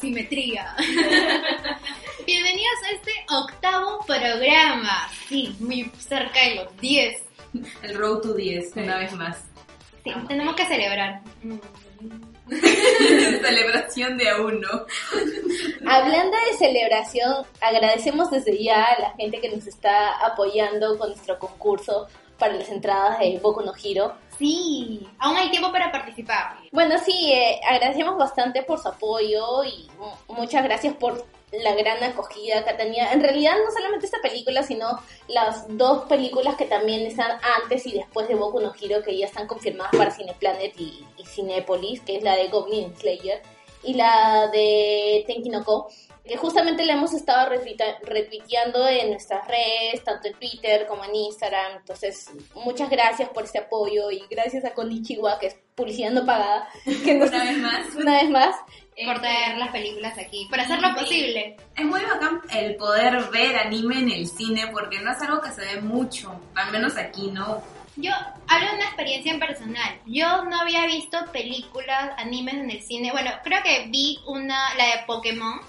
simetría. Bienvenidos a este octavo programa. Sí, muy cerca de los 10. El Road to 10, una vez más. Sí, tenemos que celebrar. Celebración de a uno. Hablando de celebración, agradecemos desde ya a la gente que nos está apoyando con nuestro concurso para las entradas de Boku no Hiro. Sí, aún hay tiempo para participar. Bueno, sí, eh, agradecemos bastante por su apoyo y mu- muchas gracias por la gran acogida que tenía. En realidad, no solamente esta película, sino las dos películas que también están antes y después de Boku no Hero, que ya están confirmadas para Cineplanet y, y Cinépolis, que es la de Goblin Slayer, y la de Tenki no Ko, que justamente la hemos estado retuiteando en nuestras redes, tanto en Twitter como en Instagram. Entonces, muchas gracias por este apoyo y gracias a Konichiwa, que es publicidad no pagada, que nos Una vez más. una vez más. Por traer las películas aquí, para hacer lo posible. Es muy bacán el poder ver anime en el cine porque no es algo que se ve mucho, al menos aquí no. Yo hablo de una experiencia en personal. Yo no había visto películas, animes en el cine. Bueno, creo que vi una, la de Pokémon.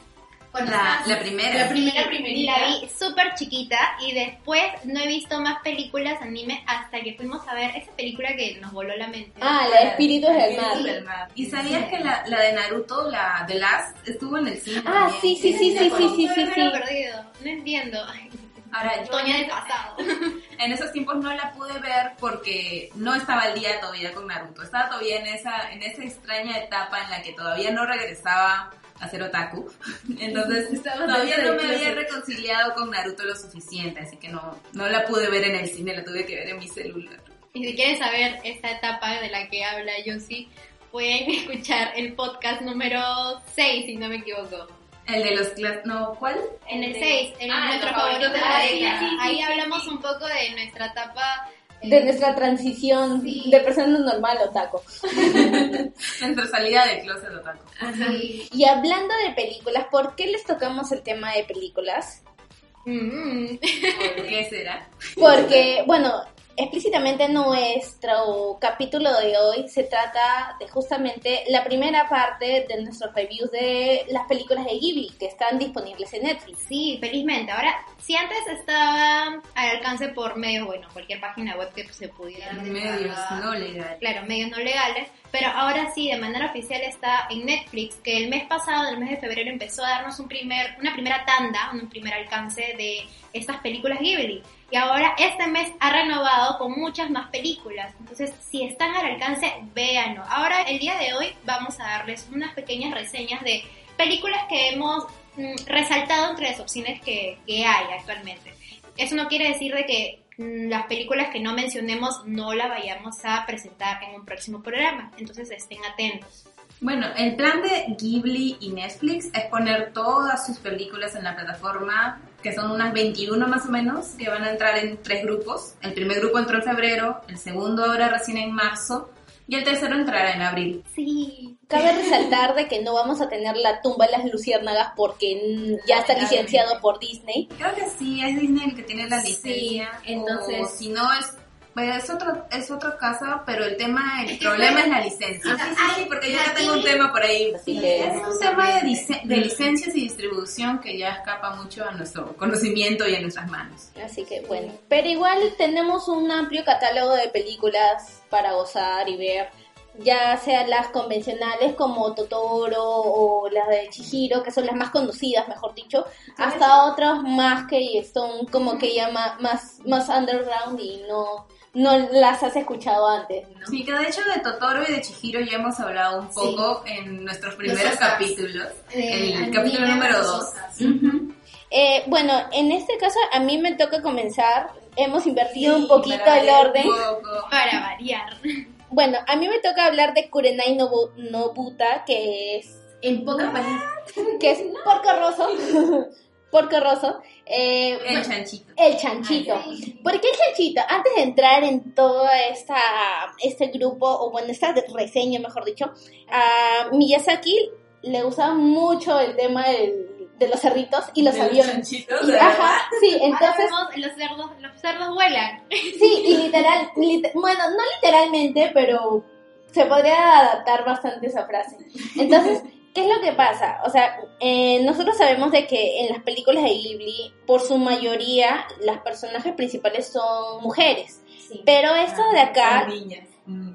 La, la primera. La primera, primerita. La vi súper chiquita y después no he visto más películas anime hasta que fuimos a ver esa película que nos voló la mente. Ah, la de Espíritus del Mar. Espíritus del Mar. ¿Y sabías que la, la de Naruto, la de Last, estuvo en el cine? Ah, también? sí, sí, sí, sí, sí, sí, sí, sí. perdido. No entiendo. Ahora, yo Toña del pasado. en esos tiempos no la pude ver porque no estaba al día todavía con Naruto. Estaba todavía en esa, en esa extraña etapa en la que todavía no regresaba a ser otaku. Entonces todavía no me había reconciliado con Naruto lo suficiente, así que no, no la pude ver en el cine, la tuve que ver en mi celular. Y si quieren saber esta etapa de la que habla Yossi, pueden escuchar el podcast número 6, si no me equivoco. El de los clas... No, ¿cuál? En el de- 6, en Ah, nuestro favorito de la década. década. Sí, sí, Ahí sí, hablamos un poco de nuestra etapa. De nuestra transición Sí. de persona normal a otaku. Nuestra salida de closet otaku. sí. Y hablando de películas, ¿por qué les tocamos el tema de películas? Mm. ¿Por qué será? Porque, bueno, explícitamente nuestro capítulo de hoy se trata de justamente la primera parte de nuestros reviews de las películas de Ghibli que están disponibles en Netflix. Sí, felizmente. Ahora, si antes estaba al alcance por medios, bueno, cualquier página web que se pudiera Medios no legales. claro, medios no legales, pero ahora sí, de manera oficial está en Netflix, que el mes pasado, el mes de febrero, empezó a darnos un primer, una primera tanda, un primer alcance de estas películas Ghibli. Y ahora este mes ha renovado con muchas más películas. Entonces, si están al alcance, véanlo. Ahora, el día de hoy, vamos a darles unas pequeñas reseñas de películas que hemos mm, resaltado entre las opciones que, que hay actualmente. Eso no quiere decir de que mm, las películas que no mencionemos no las vayamos a presentar en un próximo programa. Entonces estén atentos. Bueno, el plan de Ghibli y Netflix es poner todas sus películas en la plataforma, que son unas 21 más o menos, que van a entrar en tres grupos. El primer grupo entró en febrero, el segundo ahora recién en marzo, y el tercero entrará en abril. Sí. Cabe resaltar de que no vamos a tener la tumba de las luciérnagas porque ya está licenciado por Disney. Creo que sí, es Disney el que tiene la licencia. entonces- o si no es... pues, es otro, es otro caso, pero el tema, el problema es la licencia. Ah, Ah, sí, porque yo ya tengo un tema por ahí. Que- Es un tema de, de licencias y distribución que ya escapa mucho a nuestro conocimiento y a nuestras manos. Así que bueno, pero igual tenemos un amplio catálogo de películas para gozar y ver, ya sean las convencionales como Totoro o las de Chihiro, que son las más conocidas, mejor dicho, hasta otras más que son como que ya más, más underground y no, no las has escuchado antes. ¿no? Sí, que de hecho de Totoro y de Chihiro ya hemos hablado un poco en nuestros primeros capítulos. Eh, el capítulo número 2. Eh, bueno, en este caso a mí me toca comenzar, hemos invertido un poquito el orden. Para variar. Bueno, a mí me toca hablar de Kurenai Nobu- Nobuta, que es, En pocas palabras. que es Porco Rosso. Porco Rosso. Eh, El bueno, chanchito. el chanchito. ¿Por qué el chanchito? Antes de entrar en todo esta, este grupo, o bueno, esta reseña, mejor dicho, a Miyazaki le gusta mucho el tema del- de los cerritos y los Del aviones. Y, de verdad. ajá, sí, Ahora entonces vemos los cerdos, los cerdos vuelan. Sí, y literal, lit- bueno, no literalmente, pero se podría adaptar bastante esa frase. Entonces, ¿Qué es lo que pasa? O sea, eh, nosotros sabemos de que en las películas de Ghibli, por su mayoría, las personajes principales son mujeres. Sí. Pero esto de acá, Son niñas. Mm.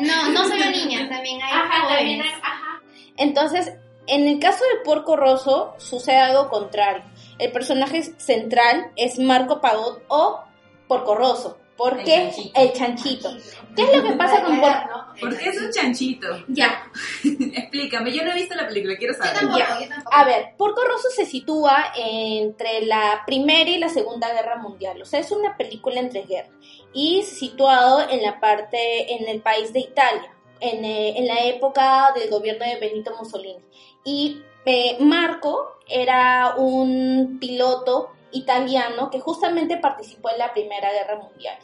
No, no solo niñas, también hay Ajá, también jóvenes. hay- ajá. entonces, en el caso de Porco Rosso, sucede algo contrario. El personaje central es Marco Pagot o Porco Rosso. ¿Por El qué? chanchito. El chanchito. ¿Qué es lo que pasa con Porco ¿no? ¿Por qué es un chanchito? Ya, Explícame, yo no he visto la película, quiero yo saber. tampoco, Ya. yo tampoco. A ver, Porco Rosso se sitúa entre la Primera y la Segunda Guerra Mundial. O sea, es una película entre guerras. Y situado en la parte, en el país de Italia, en, eh, en la época del gobierno de Benito Mussolini. Y eh, Marco era un piloto italiano que justamente participó en la Primera Guerra Mundial.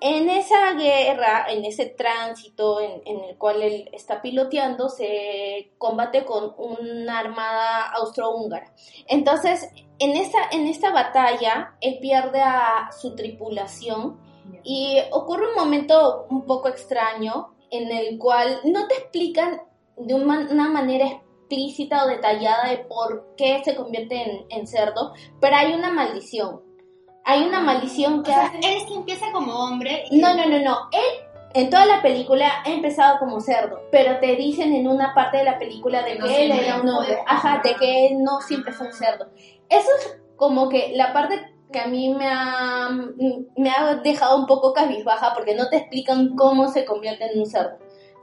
En esa guerra, en ese tránsito en, en el cual él está piloteando, se combate con una armada austrohúngara. Entonces, en esta, en esta batalla, él pierde a su tripulación y ocurre un momento un poco extraño en el cual no te explican de una una manera explícita o detallada de por qué se convierte en, en cerdo, pero hay una maldición. Hay una maldición O que sea, hace... él sí empieza como hombre. y- No, no, no, no. Él en toda la película ha empezado como cerdo, pero te dicen en una parte de la película de No que él era un hombre. Ajá, de que él no siempre fue un cerdo. Eso es como que la parte que a mí me ha, me ha dejado un poco cabizbaja porque no te explican cómo se convierte en un cerdo.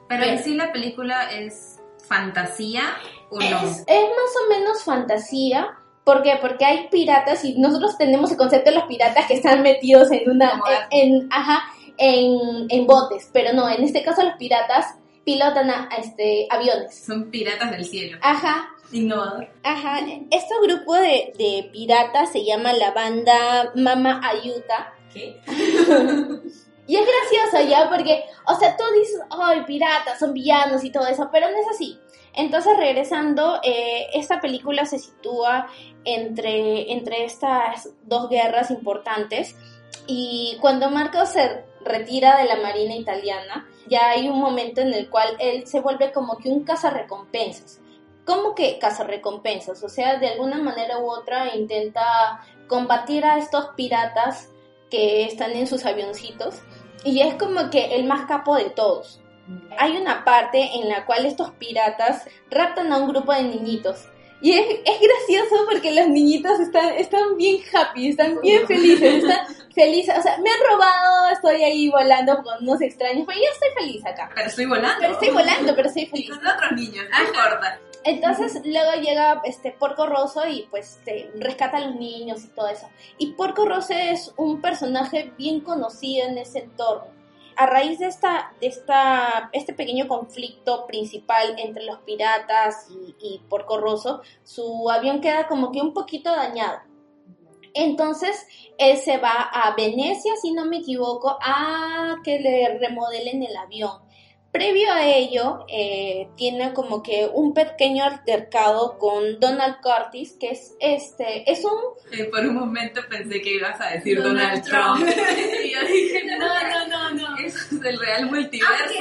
Pero en sí la película es fantasía o no. Es, es más o menos fantasía. ¿Por qué? Porque hay piratas y nosotros tenemos el concepto de los piratas que están metidos en una, en, en- ajá, en, en botes, pero no, en este caso los piratas pilotan a, a este, aviones. Son piratas del cielo. Ajá, Innovador. ajá. Este grupo de, de piratas se llama la banda Mama Ayuta. ¿Qué? Y es gracioso ya porque, o sea, tú dices, ay, piratas, son villanos y todo eso, pero no es así. Entonces, regresando, eh, esta película se sitúa entre, entre estas dos guerras importantes y cuando Marco se retira de la Marina italiana, ya hay un momento en el cual él se vuelve como que un cazarrecompensas. ¿Cómo que cazarrecompensas? O sea, de alguna manera u otra intenta combatir a estos piratas que están en sus avioncitos y es como que el más capo de todos. Hay una parte en la cual estos piratas raptan a un grupo de niñitos. Y es, es gracioso porque los niñitos están, están bien happy, están bien felices, están felices. O sea, me han robado, estoy ahí volando con unos extraños, pero yo estoy feliz acá. Pero estoy volando. Pero estoy volando, pero estoy Y feliz. con otros niños, no importa. Entonces luego llega este Porco Rosso y pues te rescata a los niños y todo eso. Y Porco Rosso es un personaje bien conocido en ese entorno. A raíz de esta, de esta, este pequeño conflicto principal entre los piratas y, y Porco Rosso, su avión queda como que un poquito dañado. Entonces él se va a Venecia, si no me equivoco, a que le remodelen el avión. Previo a ello, eh, tiene como que un pequeño altercado con Donald Curtis, que es este, es un, Eh, por un momento pensé que ibas a decir Donald Donald, Trump. y yo dije, no, no, no, no. Eso es el real multiverso.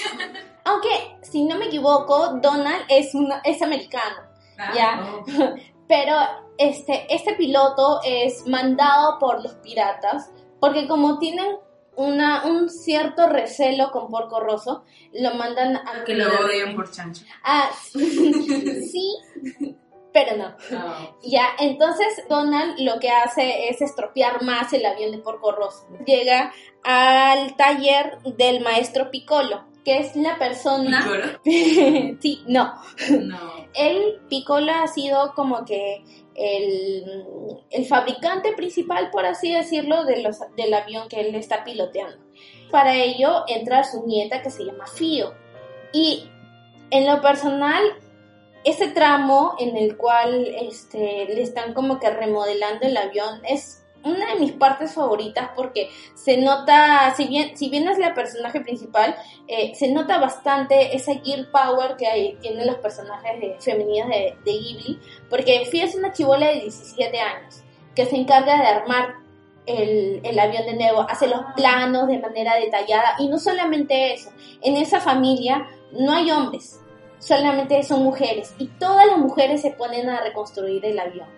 aunque si no me equivoco, Donald es un, es americano, Ah, Ya. no. pero este, este piloto es mandado por los piratas, porque como tienen una, un cierto recelo con Porco Rosso, lo mandan a Que lo odian por chancho. Ah, sí, pero no. Ya, entonces Donald lo que hace es estropear más el avión de Porco Rosso. Llega al taller del maestro Piccolo, que es la persona... Piccolo. sí, no. No. El Piccolo ha sido como que el, el fabricante principal, por así decirlo, de los, del avión que él está piloteando. Para ello entra su nieta que se llama Fio. Y en lo personal, ese tramo en el cual este, le están como que remodelando el avión es una de mis partes favoritas porque se nota, si bien, si bien es la personaje principal, eh, se nota bastante ese gear power que hay, tienen los personajes de, femeninos de, de Ghibli, porque Fia es una chivola de 17 años que se encarga de armar el, el avión de nuevo, hace los planos de manera detallada y no solamente eso, en esa familia no hay hombres, solamente son mujeres y todas las mujeres se ponen a reconstruir el avión.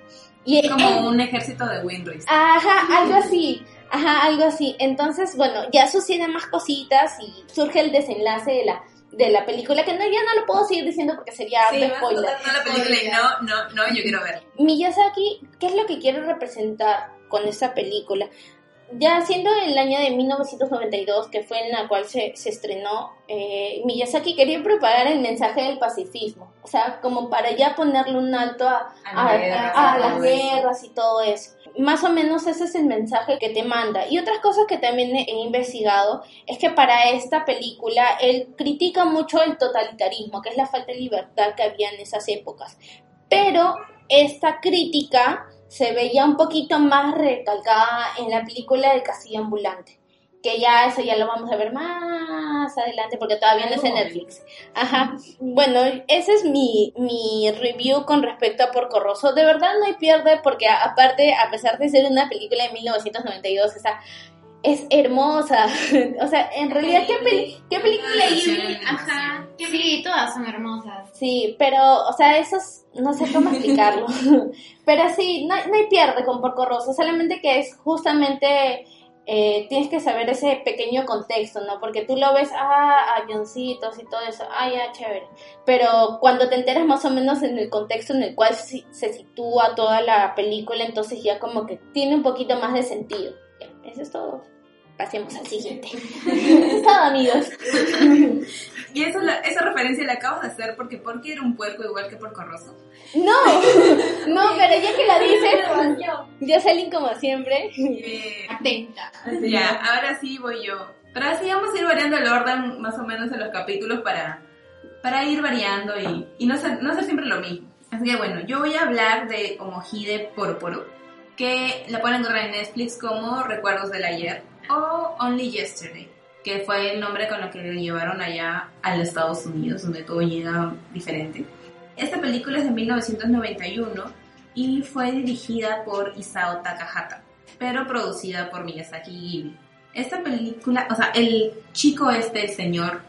Y es como un ejército de Winris. Ajá, algo así. Ajá, algo así. Entonces, bueno, ya suceden más cositas y surge el desenlace de la de la película, que no, ya no lo puedo seguir diciendo porque sería sí, spoiler. la película y no, no, no, yo quiero ver. Miyazaki, ¿qué es lo que quiere representar con esta película? Ya siendo el año de 1992, que fue en la cual se, se estrenó, eh, Miyazaki quería preparar el mensaje del pacifismo, o sea, como para ya ponerle un alto a, a, las guerras y todo eso. Más o menos ese es el mensaje que te manda. Y otras cosas que también he investigado es que para esta película él critica mucho el totalitarismo, que es la falta de libertad que había en esas épocas. Pero esta crítica se veía un poquito más recalcada en la película de Casilla Ambulante. Que ya eso ya lo vamos a ver más adelante porque todavía no es en Netflix. Ajá. Bueno, ese es mi, mi review con respecto a Porco Rosso. De verdad no hay pierde porque aparte, a pesar de ser una película de 1992, esa es hermosa. o sea, en realidad, ¿qué, ¿qué película hay? Ajá. Sí, todas son hermosas. Sí, pero, o sea, esos, no sé cómo explicarlo. pero sí, no, no hay pierde con Porco Rosso, solamente que es justamente... Eh, tienes que saber ese pequeño contexto, ¿no? Porque tú lo ves, ah, avioncitos y todo eso, ah, ya, chévere. Pero cuando te enteras más o menos en el contexto en el cual se, se sitúa toda la película, entonces ya como que tiene un poquito más de sentido. Eso es todo pasemos al siguiente. Todo, amigos. y eso, esa referencia la acabas de hacer porque qué era un puerco igual que Porco Rosso. No, no, pero ya que la dices, yo salí como siempre. Atenta. Ya, ahora sí voy yo. Pero así vamos a ir variando el orden más o menos en los capítulos para, para ir variando y, y no, ser, no ser siempre lo mismo. Así que bueno, yo voy a hablar de Homohide Porporo, que la pueden encontrar en Netflix como Recuerdos del Ayer o Only Yesterday, que fue el nombre con lo que le llevaron allá a los Estados Unidos, donde todo llega diferente. Esta película es de 1991 y fue dirigida por Isao Takahata, pero producida por Miyazaki Ghibli. Esta película, o sea, el chico este, el señor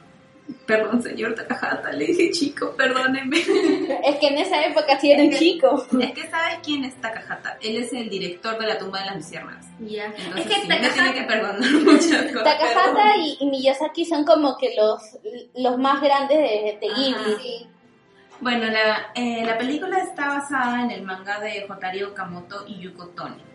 Perdón, señor Takahata, le dije chico, perdónenme. Es que en esa época sí era un chico. Es que sabes quién es Takahata. Él es el director de la tumba de las luciérnagas. Ya. Es que Takahata... tiene que perdonar muchas cosas. Takahata y, Miyazaki son como que los, los más grandes de, de Ghibli. Bueno, la, eh, la película está basada en el manga de Jotari Okamoto y Yuko Toni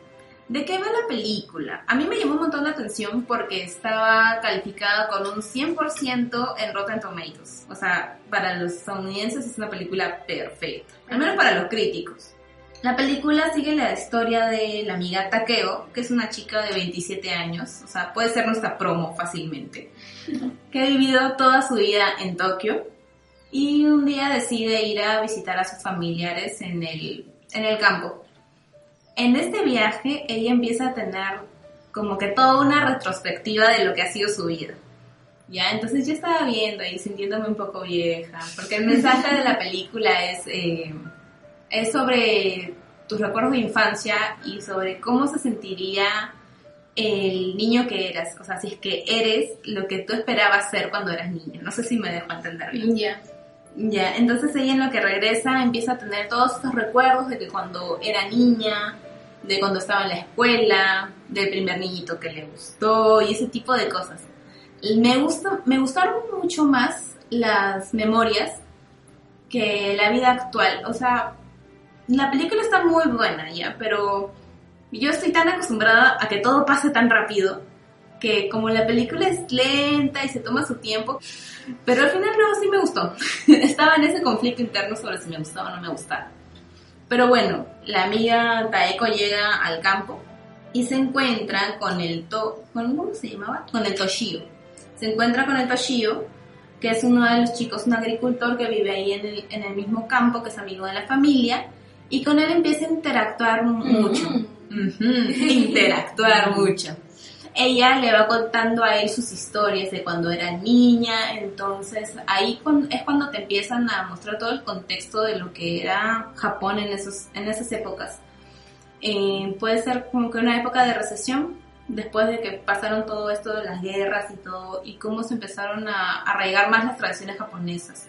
¿De qué va la película? A mí me llamó un montón la atención porque estaba calificada con un 100% en Rotten Tomatoes. O sea, para los estadounidenses es una película perfecta, al menos para los críticos. La película sigue la historia de la amiga Takeo, que es una chica de 27 años, o sea, puede ser nuestra promo fácilmente, que ha vivido toda su vida en Tokio y un día decide ir a visitar a sus familiares en el, en el campo en este viaje ella empieza a tener como que toda una retrospectiva de lo que ha sido su vida. Ya, entonces yo estaba viendo y sintiéndome un poco vieja, porque el mensaje de la película es, eh, es sobre tus recuerdos de infancia y sobre cómo se sentiría el niño que eras, o sea, si es que eres lo que tú esperabas ser cuando eras niño. No sé si me dejo entender bien. Ya. Ya, entonces ella en lo que regresa empieza a tener todos estos recuerdos de que cuando era niña, de cuando estaba en la escuela, del primer niñito que le gustó y ese tipo de cosas. Me, gusta, me gustaron mucho más las memorias que la vida actual. O sea, la película está muy buena ya, pero yo estoy tan acostumbrada a que todo pase tan rápido que como la película es lenta y se toma su tiempo, pero al final luego sí me gustó. Estaba en ese conflicto interno sobre si me gustaba o no me gustaba. Pero bueno, la amiga Taeko llega al campo y se encuentra con el to ¿cómo se llamaba? Con el Toshio. Se encuentra con el Toshio, que es uno de los chicos, un agricultor que vive ahí en el, en el mismo campo, que es amigo de la familia, y con él empieza a interactuar mucho. interactuar mucho ella le va contando a él sus historias de cuando era niña, entonces ahí es cuando te empiezan a mostrar todo el contexto de lo que era Japón en, esos, en esas épocas. Eh, puede ser como que una época de recesión, después de que pasaron todo esto de las guerras y todo, y cómo se empezaron a arraigar más las tradiciones japonesas.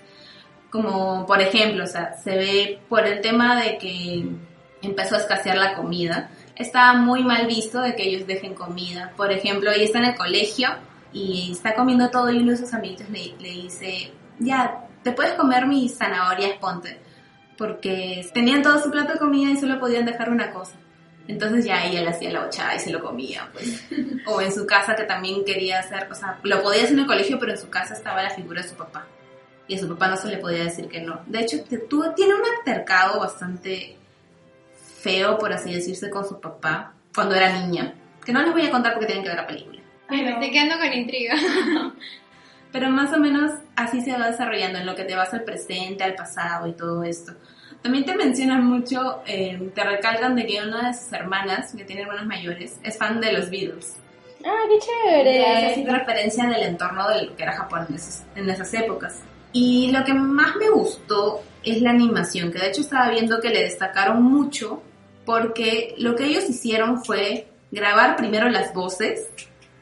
Como por ejemplo, o sea, se ve por el tema de que empezó a escasear la comida. Estaba muy mal visto de que ellos dejen comida. Por ejemplo, ella está en el colegio y está comiendo todo y uno de sus amiguitos le, le dice, ya, te puedes comer mis zanahorias, ponte. Porque tenían todo su plato de comida y solo podían dejar una cosa. Entonces ya ella le hacía la ochada y se lo comía, pues. O en su casa que también quería hacer, o sea, lo podía hacer en el colegio, pero en su casa estaba la figura de su papá. Y a su papá no se le podía decir que no. De hecho, tuvo, tiene un altercado bastante feo, por así decirse, con su papá cuando era niña. Que no les voy a contar porque tienen que ver la película. Ay, me estoy quedando con intriga. Pero más o menos así se va desarrollando, en lo que te vas al presente, al pasado y todo esto. También te mencionan mucho, eh, te recalcan de que una de sus hermanas, que tiene hermanas mayores, es fan de los Beatles. Ah, qué chévere. Es referencia del entorno de lo que era Japón en esas, en esas épocas. Y lo que más me gustó es la animación, que de hecho estaba viendo que le destacaron mucho porque lo que ellos hicieron fue grabar primero las voces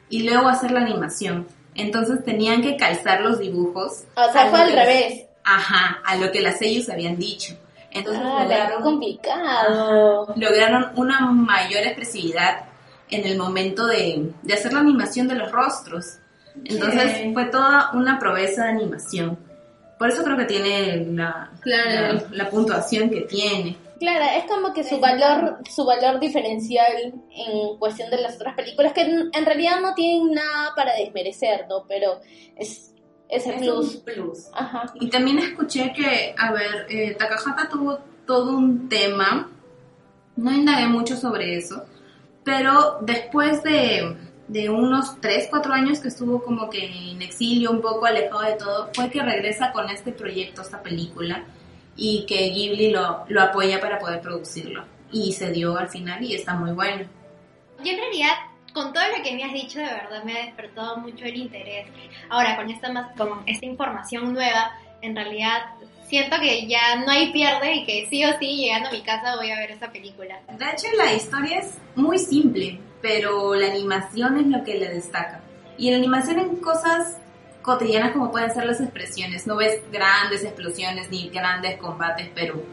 y luego hacer la animación. Entonces tenían que calzar los dibujos. O sea, fue al revés. Ajá, a lo que las ellos habían dicho. Entonces Ah, lograron, complicado. lograron una mayor expresividad en el momento de, de hacer la animación de los rostros. Entonces fue toda una proeza de animación. Por eso creo que tiene la, Claro. la, la puntuación que tiene. Claro, es como que su valor, su valor diferencial en cuestión de las otras películas, que en, realidad no tienen nada para desmerecer, ¿no? Pero es, es el plus. plus. Ajá. Y también escuché que, a ver, eh, Takahata tuvo todo un tema, no indagué mucho sobre eso, pero después de, de unos 3, 4 años que estuvo como que en exilio, un poco alejado de todo, fue que regresa con este proyecto, esta película, y que Ghibli lo, lo apoya para poder producirlo. Y se dio al final y está muy bueno. Yo en realidad, con todo lo que me has dicho, de verdad me ha despertado mucho el interés. Ahora, con esta, más, con esta información nueva, en realidad siento que ya no hay pierde y que sí o sí, llegando a mi casa, voy a ver esa película. De hecho, la historia es muy simple, pero la animación es lo que le destaca. Y la animación en cosas cotidianas como pueden ser las expresiones. No ves grandes explosiones ni grandes combates, pero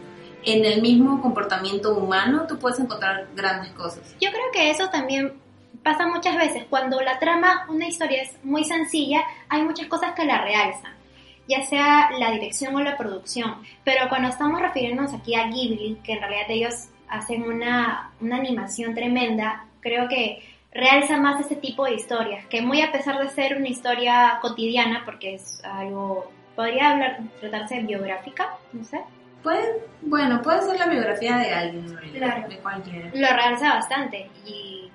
en el mismo comportamiento humano tú puedes encontrar grandes cosas. Yo creo que eso también pasa muchas veces. Cuando la trama, una historia es muy sencilla, hay muchas cosas que la realzan, ya sea la dirección o la producción. Pero cuando estamos refiriéndonos aquí a Ghibli, que en realidad ellos hacen una, una animación tremenda, creo que realza más ese tipo de historias, que muy a pesar de ser una historia cotidiana, porque es algo, podría hablar, tratarse de biográfica, no sé, Puede, bueno, puede ser la biografía de alguien, Claro. de cualquiera. lo realza bastante y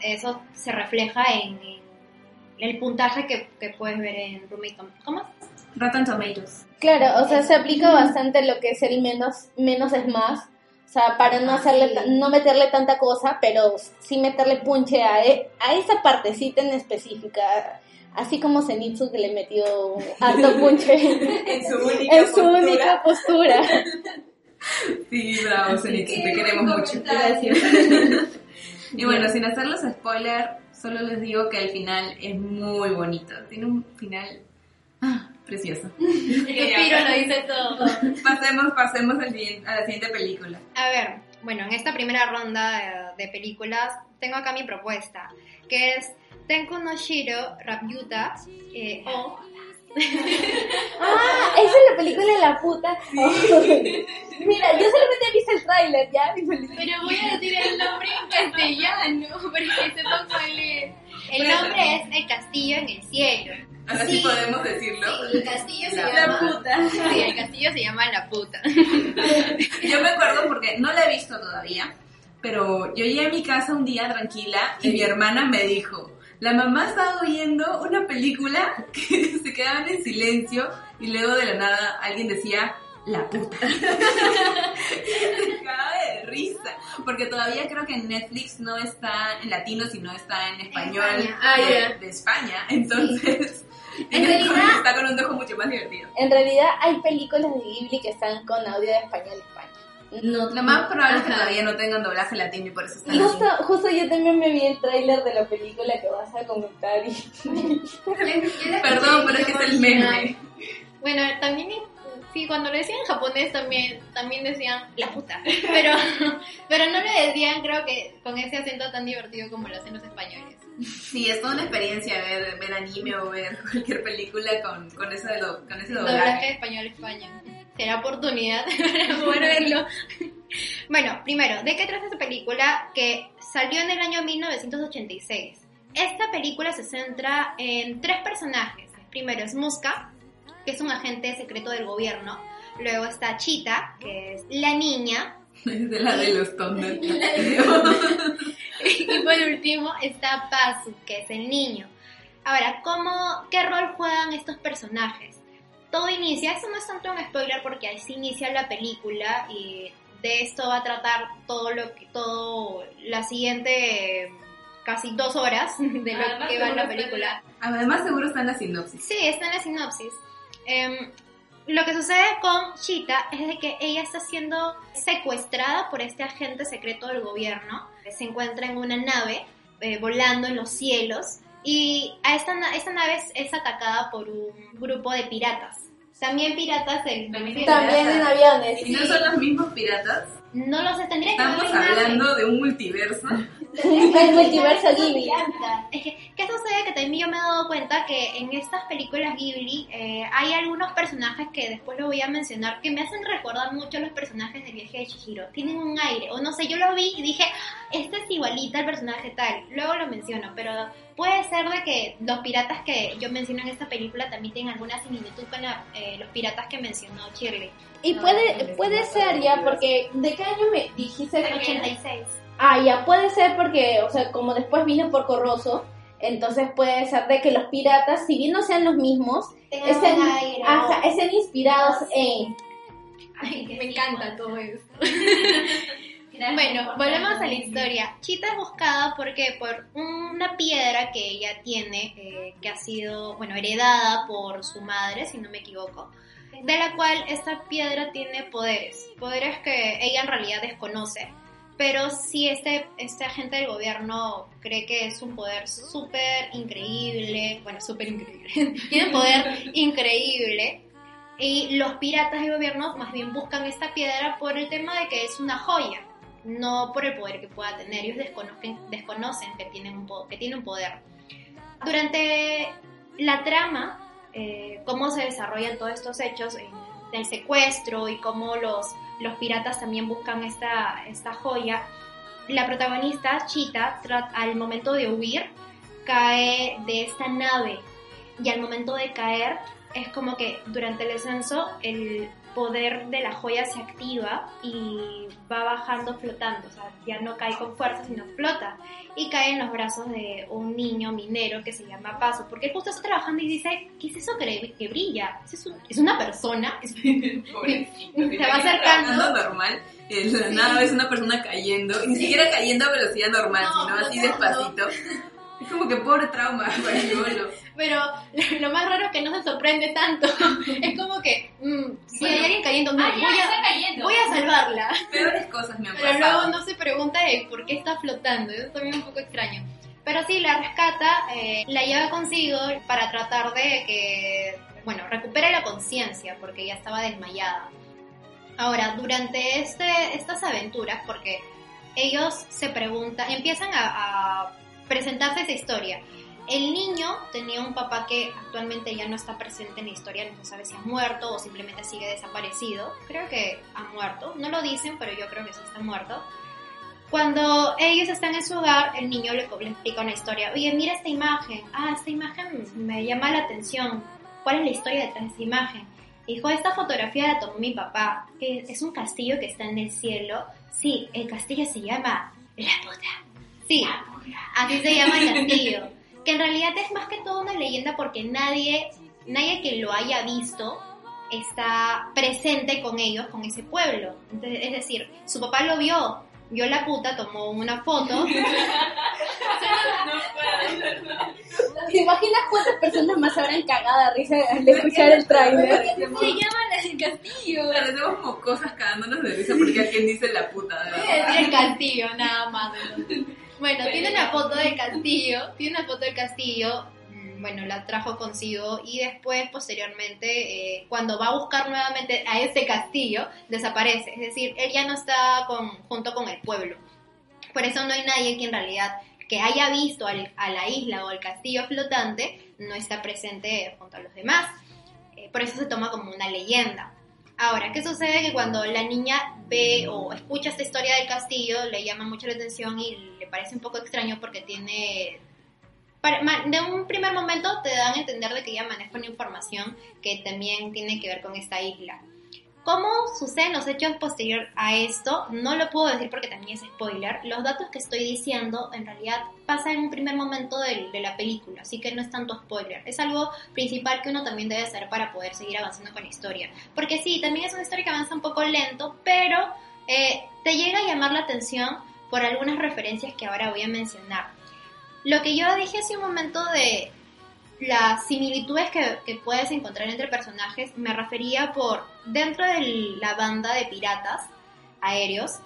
eso se refleja en, en el puntaje que, que puedes ver en Roommate. ¿Cómo es? Rotten Tomatoes. Claro, o sea, se aplica bastante lo que es el menos, menos es más. O sea, para no hacerle, no meterle tanta cosa, pero sí meterle punche a, e- a esa partecita en específica. Así como Zenitsu que le metió harto punche En su única en su única postura. Sí, bravo, Zenitsu, te queremos mucho. comentario. Y bueno, sin hacerlos spoiler, solo les digo que el final es muy bonito. Tiene un final ah, precioso. Piro lo dice todo. Pasemos, pasemos al siguiente- a la siguiente película. A ver, bueno, en esta primera ronda de, de películas tengo acá mi propuesta, que es Tenku no Shiro Rabyuta eh, o Ah, esa es la película de la puta. Mira, yo solamente he visto el tráiler ya. Pero voy a decir el nombre en castellano, porque sepan cuál es. el nombre es El Castillo en el Cielo. Ahora sí podemos decirlo. El castillo se La llama puta. Sí, el castillo se llama La Puta. Yo me acuerdo porque no la he visto todavía, pero yo llegué a mi casa un día tranquila y mi hermana me dijo, la mamá estaba viendo una película que se quedaban en silencio y luego de la nada alguien decía, la puta. se cagaba de risa, porque todavía creo que en Netflix no está en latino, sino está en español España. Ah, de España. Entonces, En realidad- está con un dejo mucho más divertido. En realidad hay películas de Ghibli que están con audio de español España. No, Lo más probable es que todavía no tengan doblaje latino y por eso están Y así. justo, justo yo también me vi el tráiler de la película que vas a comentar y... Perdón, pero es que es el meme. Bueno, también Sí, cuando lo decían en japonés también, también decían la puta. Pero, pero no lo decían, creo que con ese acento tan divertido como lo hacen los españoles. Sí, es toda una experiencia ver, ver anime o ver cualquier película con, con, ese, do- con ese Doblaje doblaje. español España. Será oportunidad para poder verlo. Bueno, primero, ¿de qué trata esta película que salió en el año 1986? Esta película se centra en tres personajes. Primero es Muska, que es un agente secreto del gobierno. Luego está Chita, que es la niña. Es de la de los y por último está Pazu, que es el niño. Ahora, ¿cómo, ¿qué rol juegan estos personajes? Todo inicia, eso no es tanto un spoiler porque así inicia la película y de esto va a tratar todo lo que, todo la siguiente casi dos horas de lo Además, que va en la está película. Además, seguro está en la sinopsis. Sí, está en la sinopsis. Em, lo que sucede con Chita es de que ella está siendo secuestrada por este agente secreto del gobierno. Se encuentra en una nave eh, volando en los cielos y a esta, na- esta nave es, es atacada por un grupo de piratas. También piratas del También También en aviones. ¿Y no son los mismos piratas? No lo sé, tendría que ver Estamos hablando de un multiverso. El multiverso Ghibli. Es que, ¿qué sucede? Que también yo me he dado cuenta que en estas películas Ghibli eh, hay algunos personajes que después lo voy a mencionar que me hacen recordar mucho a los personajes del viaje de Chihiro. Tienen un aire, o no sé, yo lo vi y dije, "Ah, este es igualita al personaje tal. Luego lo menciono, pero puede ser de que los piratas que yo menciono en esta película también tienen alguna similitud con la- eh, los piratas que mencionó Shirley. Y puede, puede ser ya, porque ¿de qué año me dijiste? El que- 86. Ah, ya puede ser porque, o sea, como después vino por Corroso, entonces puede ser de que los piratas, si bien no sean los mismos, estén, ajá, estén inspirados en... Ay, me encanta todo eso. Bueno, volvemos a la historia. Chita es buscada porque por una piedra que ella tiene, eh, que ha sido, bueno, heredada por su madre, si no me equivoco, de la cual esta piedra tiene poderes, poderes que ella en realidad desconoce. Pero sí, este, este agente del gobierno cree que es un poder súper increíble, bueno, súper increíble, tiene un poder increíble. Y los piratas del gobierno más bien buscan esta piedra por el tema de que es una joya, no por el poder que pueda tener. Ellos desconocen, desconocen que, tienen un, que tiene un poder. Durante la trama, eh, cómo se desarrollan todos estos hechos del secuestro y cómo los, los piratas también buscan esta, esta joya, la protagonista, Chita, al momento de huir, cae de esta nave. Y al momento de caer es como que durante el descenso el poder de la joya se activa y va bajando flotando, o sea, ya no cae con fuerza, sino flota y cae en los brazos de un niño minero que se llama Paso, porque él justo está trabajando y dice, ¿qué es eso que, que brilla? ¿Es, un- ¿Es una persona? ¿Es- Pobrecito, Se va acercando. normal. de la nada es una persona cayendo. Ni siquiera cayendo a velocidad normal, No, sino así despacito. Es como que pobre trauma para el. Pero lo más raro es que no se sorprende tanto. Es como que, mm, si hay Bueno. alguien cayendo, no, Ah, voy, a, cayendo. voy a salvarla. Peores cosas me han Pero pasado. luego no se pregunta de por qué está flotando. Eso también es un poco extraño. Pero sí, la rescata, eh, la lleva consigo para tratar de que, bueno, recupere la conciencia porque ya estaba desmayada. Ahora, durante este, estas aventuras, porque ellos se preguntan, empiezan a, a presentarse esa historia. El niño tenía un papá que actualmente ya no está presente en la historia, no se sabe si ha muerto o simplemente sigue desaparecido. Creo que ha muerto, no lo dicen, pero yo creo que sí está muerto. Cuando ellos están en su hogar, el niño le, le explica una historia. Oye, mira esta imagen. Ah, esta imagen me llama la atención. ¿Cuál es la historia detrás de esta imagen? Dijo, esta fotografía la tomó mi papá. Es un castillo que está en el cielo. Sí, el castillo se llama La Puta. Sí, así se llama el castillo. Que en realidad es más que todo una leyenda porque nadie, nadie que lo haya visto está presente con ellos, con ese pueblo. Entonces, es decir, su papá lo vio, vio la puta, tomó una foto. ¿Te imaginas cuántas personas más habrán cagado de risa al escuchar el trailer? Se llama la del castillo. Parecemos como cosas cagándonos de risa porque alguien dice la puta, de a verdad. el castillo, nada más. Bueno, tiene una foto del castillo, tiene una foto del castillo, bueno, la trajo consigo y después, posteriormente, eh, cuando va a buscar nuevamente a ese castillo, desaparece. Es decir, él ya no está con, junto con el pueblo. Por eso no hay nadie que en realidad que haya visto al- a la isla o al castillo flotante no está presente junto a los demás. Eh, por eso se toma como una leyenda. Ahora, ¿qué sucede? Que cuando la niña ve o escucha esta historia del castillo, le llama mucho la atención y parece un poco extraño porque tiene... De un primer momento te dan a entender de que ella maneja una información que también tiene que ver con esta isla. ¿Cómo suceden los hechos posterior a esto? No lo puedo decir porque también es spoiler. Los datos que estoy diciendo en realidad pasan en un primer momento del- de, la película, así que no es tanto spoiler. Es algo principal que uno también debe hacer para poder seguir avanzando con la historia. Porque sí, también es una historia que avanza un poco lento, pero eh, te llega a llamar la atención por algunas referencias que ahora voy a mencionar. Lo que yo dije hace un momento de las similitudes que, que puedes encontrar entre personajes, me refería por dentro de la banda de piratas aéreos,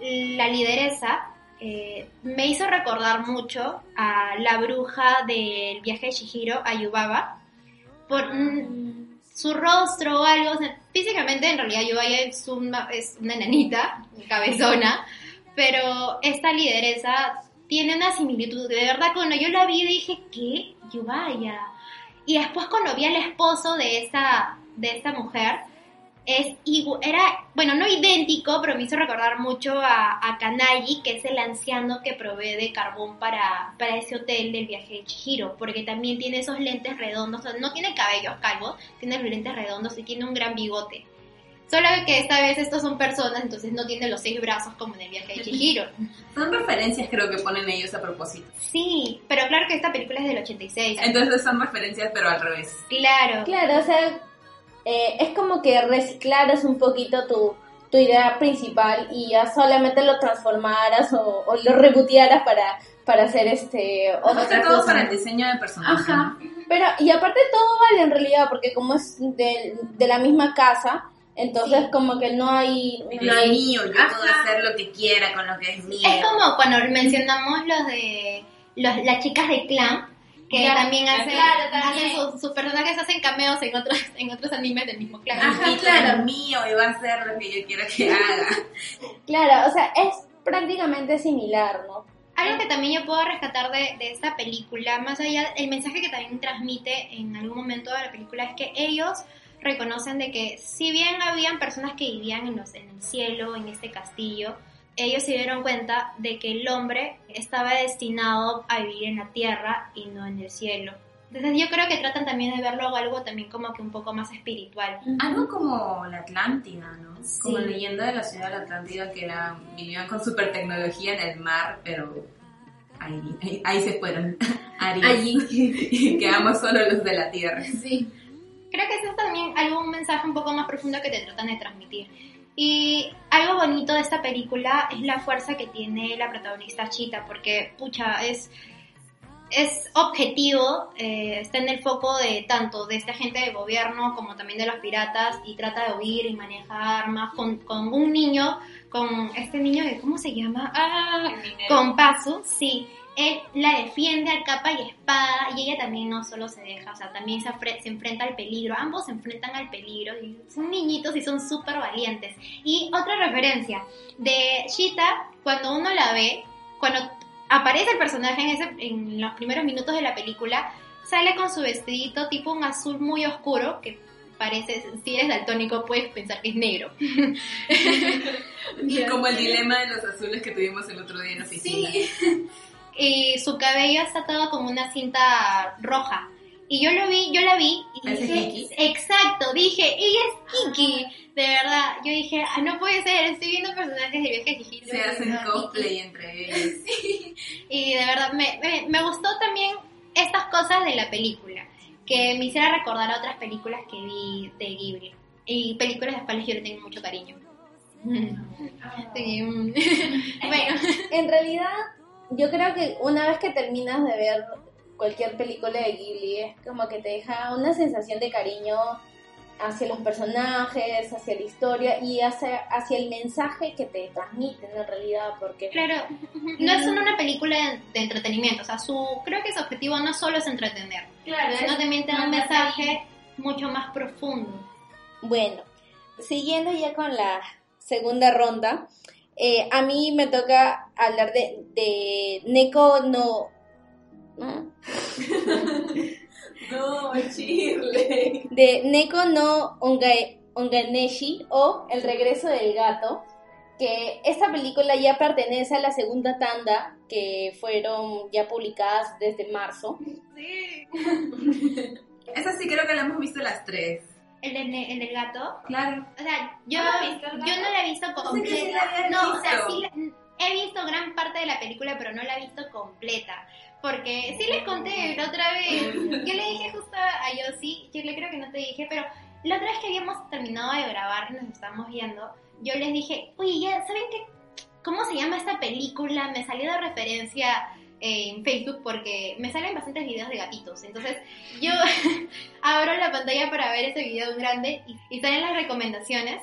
la lideresa eh, me hizo recordar mucho a la bruja del viaje de Shihiro, a Yubaba, por mm, su rostro o algo. o sea, físicamente, en realidad, Yubaba es una, es una enanita, cabezona, pero esta lideresa tiene una similitud. De verdad, cuando yo la vi dije, ¿qué? Yubaya. Y después cuando vi al esposo de esta, de esta mujer, es era, bueno, no idéntico, pero me hizo recordar mucho a, Kanagi, que es el anciano que provee de carbón para, para ese hotel del viaje de Chihiro, porque también tiene esos lentes redondos, no tiene cabello calvo, tiene los lentes redondos y tiene un gran bigote. Solo que esta vez estos son personas, entonces no tiene los seis brazos como en el viaje de Chihiro. Son referencias creo que ponen ellos a propósito. Sí, pero claro que esta película es del 86. Entonces son referencias pero al revés. Claro. Claro, o sea, eh, es como que reciclaras un poquito tu, tu idea principal y ya solamente lo transformaras o, o lo rebootearas para, para hacer este Más que otra todo cosa. para el diseño de personaje. Ajá. Pero, y aparte todo vale en realidad, porque como es de, de la misma casa, entonces como que no hay... No es mío, yo Ajá. puedo hacer lo que quiera con lo que es mío. Es como cuando mencionamos los de los, las chicas de clan, que Ya, también hacen, claro, también. hacen sus, sus personajes hacen cameos en otros, en otros animes del mismo clan. Ajá, Y claro, mío y va a hacer lo que yo quiera que haga. Claro, o sea, es prácticamente similar, ¿no? Algo que también yo puedo rescatar de, de esta película, más allá, el mensaje que también transmite en algún momento de la película es que ellos reconocen de que si bien habían personas que vivían en, los, en el cielo, en este castillo, ellos se dieron cuenta de que el hombre estaba destinado a vivir en la tierra y no en el cielo. Entonces yo creo que tratan también de verlo algo también como que un poco más espiritual. Algo como la Atlántida, ¿no? Como Sí. leyenda de la ciudad de la Atlántida que era, vivían con super tecnología en el mar, pero ahí, ahí, ahí se fueron. Allí. Quedamos solo los de la tierra. Sí. Creo que eso es también algún mensaje un poco más profundo que te tratan de transmitir. Y algo bonito de esta película es la fuerza que tiene la protagonista Chita, porque, pucha, es, es objetivo, eh, está en el foco de tanto de este agente de gobierno como también de los piratas y trata de huir y manejar armas con, con un niño, con este niño que, ¿cómo se llama? Ah, con Pazu, sí. Él la defiende a capa y espada y ella también no solo se deja, o sea, también se, se enfrenta al peligro. Ambos se enfrentan al peligro y son niñitos y son súper valientes. Y otra referencia de Shita, cuando uno la ve, cuando aparece el personaje en, ese, en los primeros minutos de la película, sale con su vestidito tipo un azul muy oscuro que parece, si eres daltónico puedes pensar que es negro. Como el dilema de los azules que tuvimos el otro día en la oficina. Y su cabello está atado con una cinta roja. Y yo lo vi, yo la vi y ¿Parece dije, Kiki? exacto, dije, ella es Kiki, de verdad. Yo dije, ah, no puede ser, estoy viendo personajes de viaje de Chihiro. Se hacen cosplay entre ellos. Y de verdad, me, me, me gustó también estas cosas de la película, que me hiciera recordar a otras películas que vi de Ghibli. Y películas a las cuales yo le tengo mucho cariño. Sí, mm. bueno, En realidad, yo creo que una vez que terminas de ver cualquier película de Ghibli, es como que te deja una sensación de cariño hacia los personajes, hacia la historia y hacia, hacia el mensaje que te transmiten en realidad, porque... Claro, no es solo una película de, de entretenimiento, o sea, su, creo que su objetivo no solo es entretener, Claro, sino es también te da un mensaje mucho más profundo. Bueno, siguiendo ya con la segunda ronda, eh, a mí me toca hablar de, de Neko no... ¿no? No, Shirley. de Neko no Onga- Onganeshi o El regreso del gato, que esta película ya pertenece a la segunda tanda que fueron ya publicadas desde marzo. Sí. Esa sí creo que la hemos visto las tres. ¿El, del- el del gato? Claro. O sea, yo, ¿No la no, visto, yo no la he visto sí la completa. No, o sea, sí la- he visto gran parte de la película, pero no la he visto completa. Porque sí les conté la otra vez. Yo le dije justo a Yossi, yo le creo que no te dije, pero la otra vez que habíamos terminado de grabar, nos estábamos viendo, yo les dije, oye, ya, ¿saben qué? ¿Cómo se llama esta película? Me salió de referencia en Facebook porque me salen bastantes videos de gatitos. Entonces yo abro la pantalla para ver ese video grande y, y salen las recomendaciones.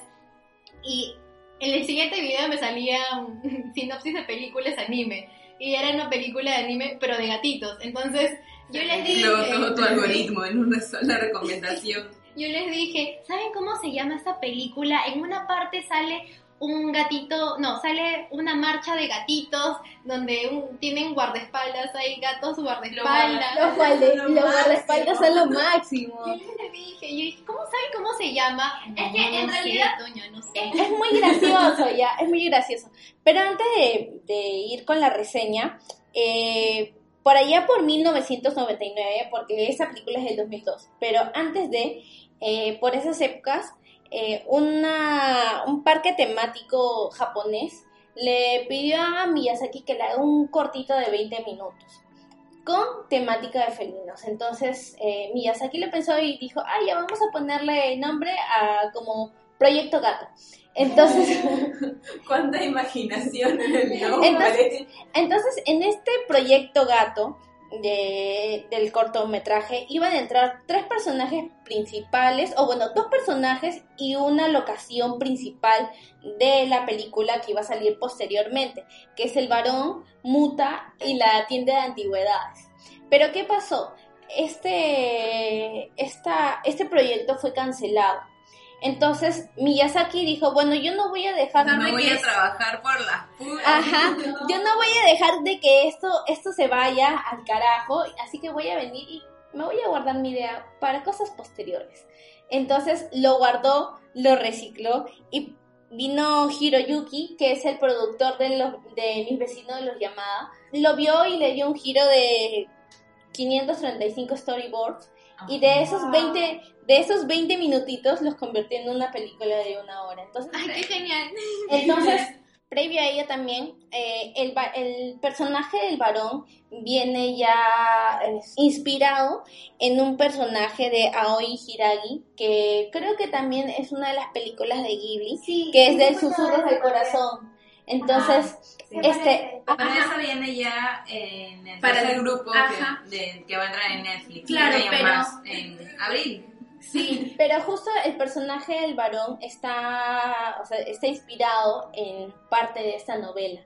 Y en el siguiente video me salía un sinopsis de películas anime. Y era una película de anime, pero de gatitos. Entonces yo les dije... Luego todo tu algoritmo en una sola recomendación. Yo les dije, ¿saben cómo se llama esta película? En una parte sale un gatito, no, sale una marcha de gatitos donde un- tienen guardaespaldas, hay gatos guardaespaldas. Los, Lo los guardaespaldas son lo máximo. Yo les dije, yo dije, ¿cómo saben cómo se llama? Es que en No sé, realidad- Toño, no sé. Es muy gracioso, ya, es muy gracioso. Pero antes de, de ir con la reseña, eh, por allá por 1999, porque esa película es del 2002, pero antes de, eh, por esas épocas, eh, una, un parque temático japonés le pidió a Miyazaki que le haga un cortito de 20 minutos con temática de felinos. Entonces eh, Miyazaki le pensó y dijo, ah, ya vamos a ponerle nombre a como Proyecto Gato. Entonces, ¿Cuánta imaginación en el nombre? Entonces- entonces en este Proyecto Gato de- del cortometraje iban a entrar tres personajes principales, o bueno, dos personajes y una locación principal de la película que iba a salir posteriormente, que es el varón, Muta y la tienda de antigüedades. Pero ¿qué pasó? Este, esta, este proyecto fue cancelado. Entonces Miyazaki dijo, bueno, yo no voy a dejar no de voy que a trabajar por las puras. Ajá, yo no voy a dejar de que esto, esto se vaya al carajo, así que voy a venir y me voy a guardar mi idea para cosas posteriores. Entonces lo guardó, lo recicló y vino Hiroyuki, que es el productor de, los, de mis vecinos de los llamadas, lo vio y le dio un giro de 535 storyboards y de esos 20 de esos 20 minutitos los convirtió en una película de una hora. Entonces, Ay, qué genial. entonces, previo a ella también, eh, el, el personaje del varón viene ya eh, inspirado en un personaje de Aoi Hiragi, que creo que también es una de las películas de Ghibli, que es de Susurros del Corazón. Entonces, este... Pero viene ya en el Para el- grupo que, de- que va a entrar en Netflix. Claro, Y pero- más en abril. Sí, Pero justo el personaje del varón está, o sea, está inspirado en parte de esta novela.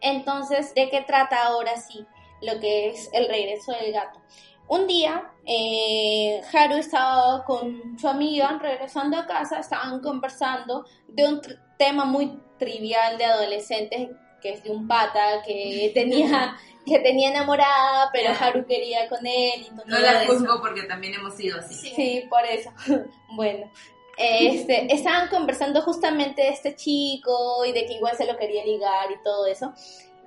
Entonces, ¿de qué trata ahora sí lo que es el regreso del gato? Un día, eh, Haru estaba con su amiga regresando a casa, estaban conversando de un tema muy trivial de adolescentes, que es de un pata que tenía, que tenía enamorada, pero Haru quería con él. Y No todo la eso. juzgo porque también hemos sido así. Sí, por eso. bueno, este, estaban conversando justamente de este chico y de que igual se lo quería ligar y todo eso.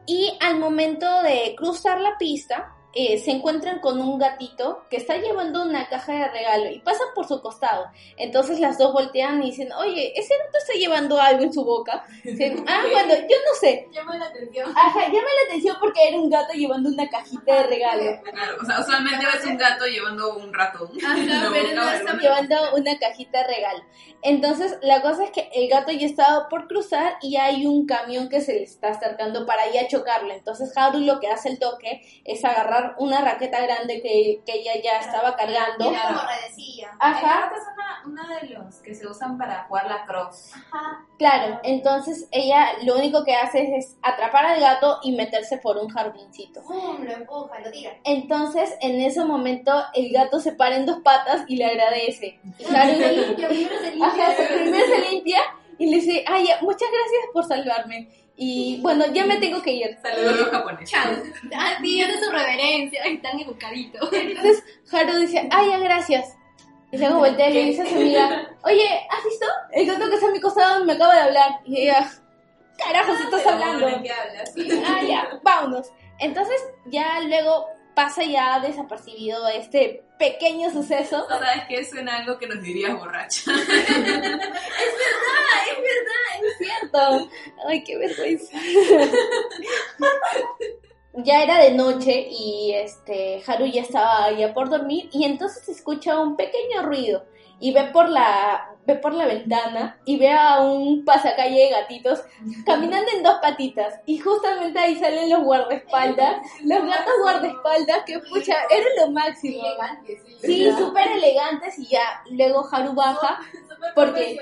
Y al momento de cruzar la pista, eh, se encuentran con un gatito que está llevando una caja de regalo y pasan por su costado. Entonces las dos voltean y dicen, oye, ese gato está llevando algo en su boca. Dicen, ah, bueno, yo no sé. llama la atención. Ajá, llama la atención porque era un gato llevando una cajita de regalo. Claro, o sea, usualmente ves un gato llevando un ratón. Ajá, pero no está llevando una cajita de regalo. Entonces, la cosa es que el gato ya estaba por cruzar y hay un camión que se le está acercando para ya chocarlo. Entonces, Haru lo que hace el toque es agarrar una raqueta grande que, que ella ya estaba cargando. Era como redecía. El Ajá, es una, una de los que se usan para jugar la cross. Ajá. claro. Entonces ella lo único que hace es atrapar al gato y meterse por un jardincito. ¡Pum! Lo empuja, lo tira. Entonces, en ese momento, el gato se para en dos patas y le agradece. Y Haru Se limpia, primero se limpia. Ajá, primero se limpia y le dice, ay, muchas gracias por salvarme. Y bueno, ya me tengo que ir. Saludos a los japoneses. Chan. Ah, sí, hace su reverencia. Ay, tan educadito. Entonces, Haru dice, ay, ya, gracias. Y luego voltea y le dice a su amiga, oye, ¿has visto? El gato que está a mi costado me acaba de hablar. Y ella, carajos, estás hablando. ¿De qué hablas? Ah, ya, vámonos. Entonces, ya luego pasa ya desapercibido este pequeño suceso. Sabes que suena algo que nos diría borracha. es verdad, es cierto. Ay, qué vergüenza. ya era de noche y este Haru ya estaba ya por dormir y entonces escucha un pequeño ruido y ve por la ve por la ventana y ve a un pasacalle de gatitos caminando en dos patitas. Y justamente ahí salen los guardaespaldas, los gatos guardaespaldas que pucha, eran lo máximo. Sí, súper elegantes y ya luego Haru baja porque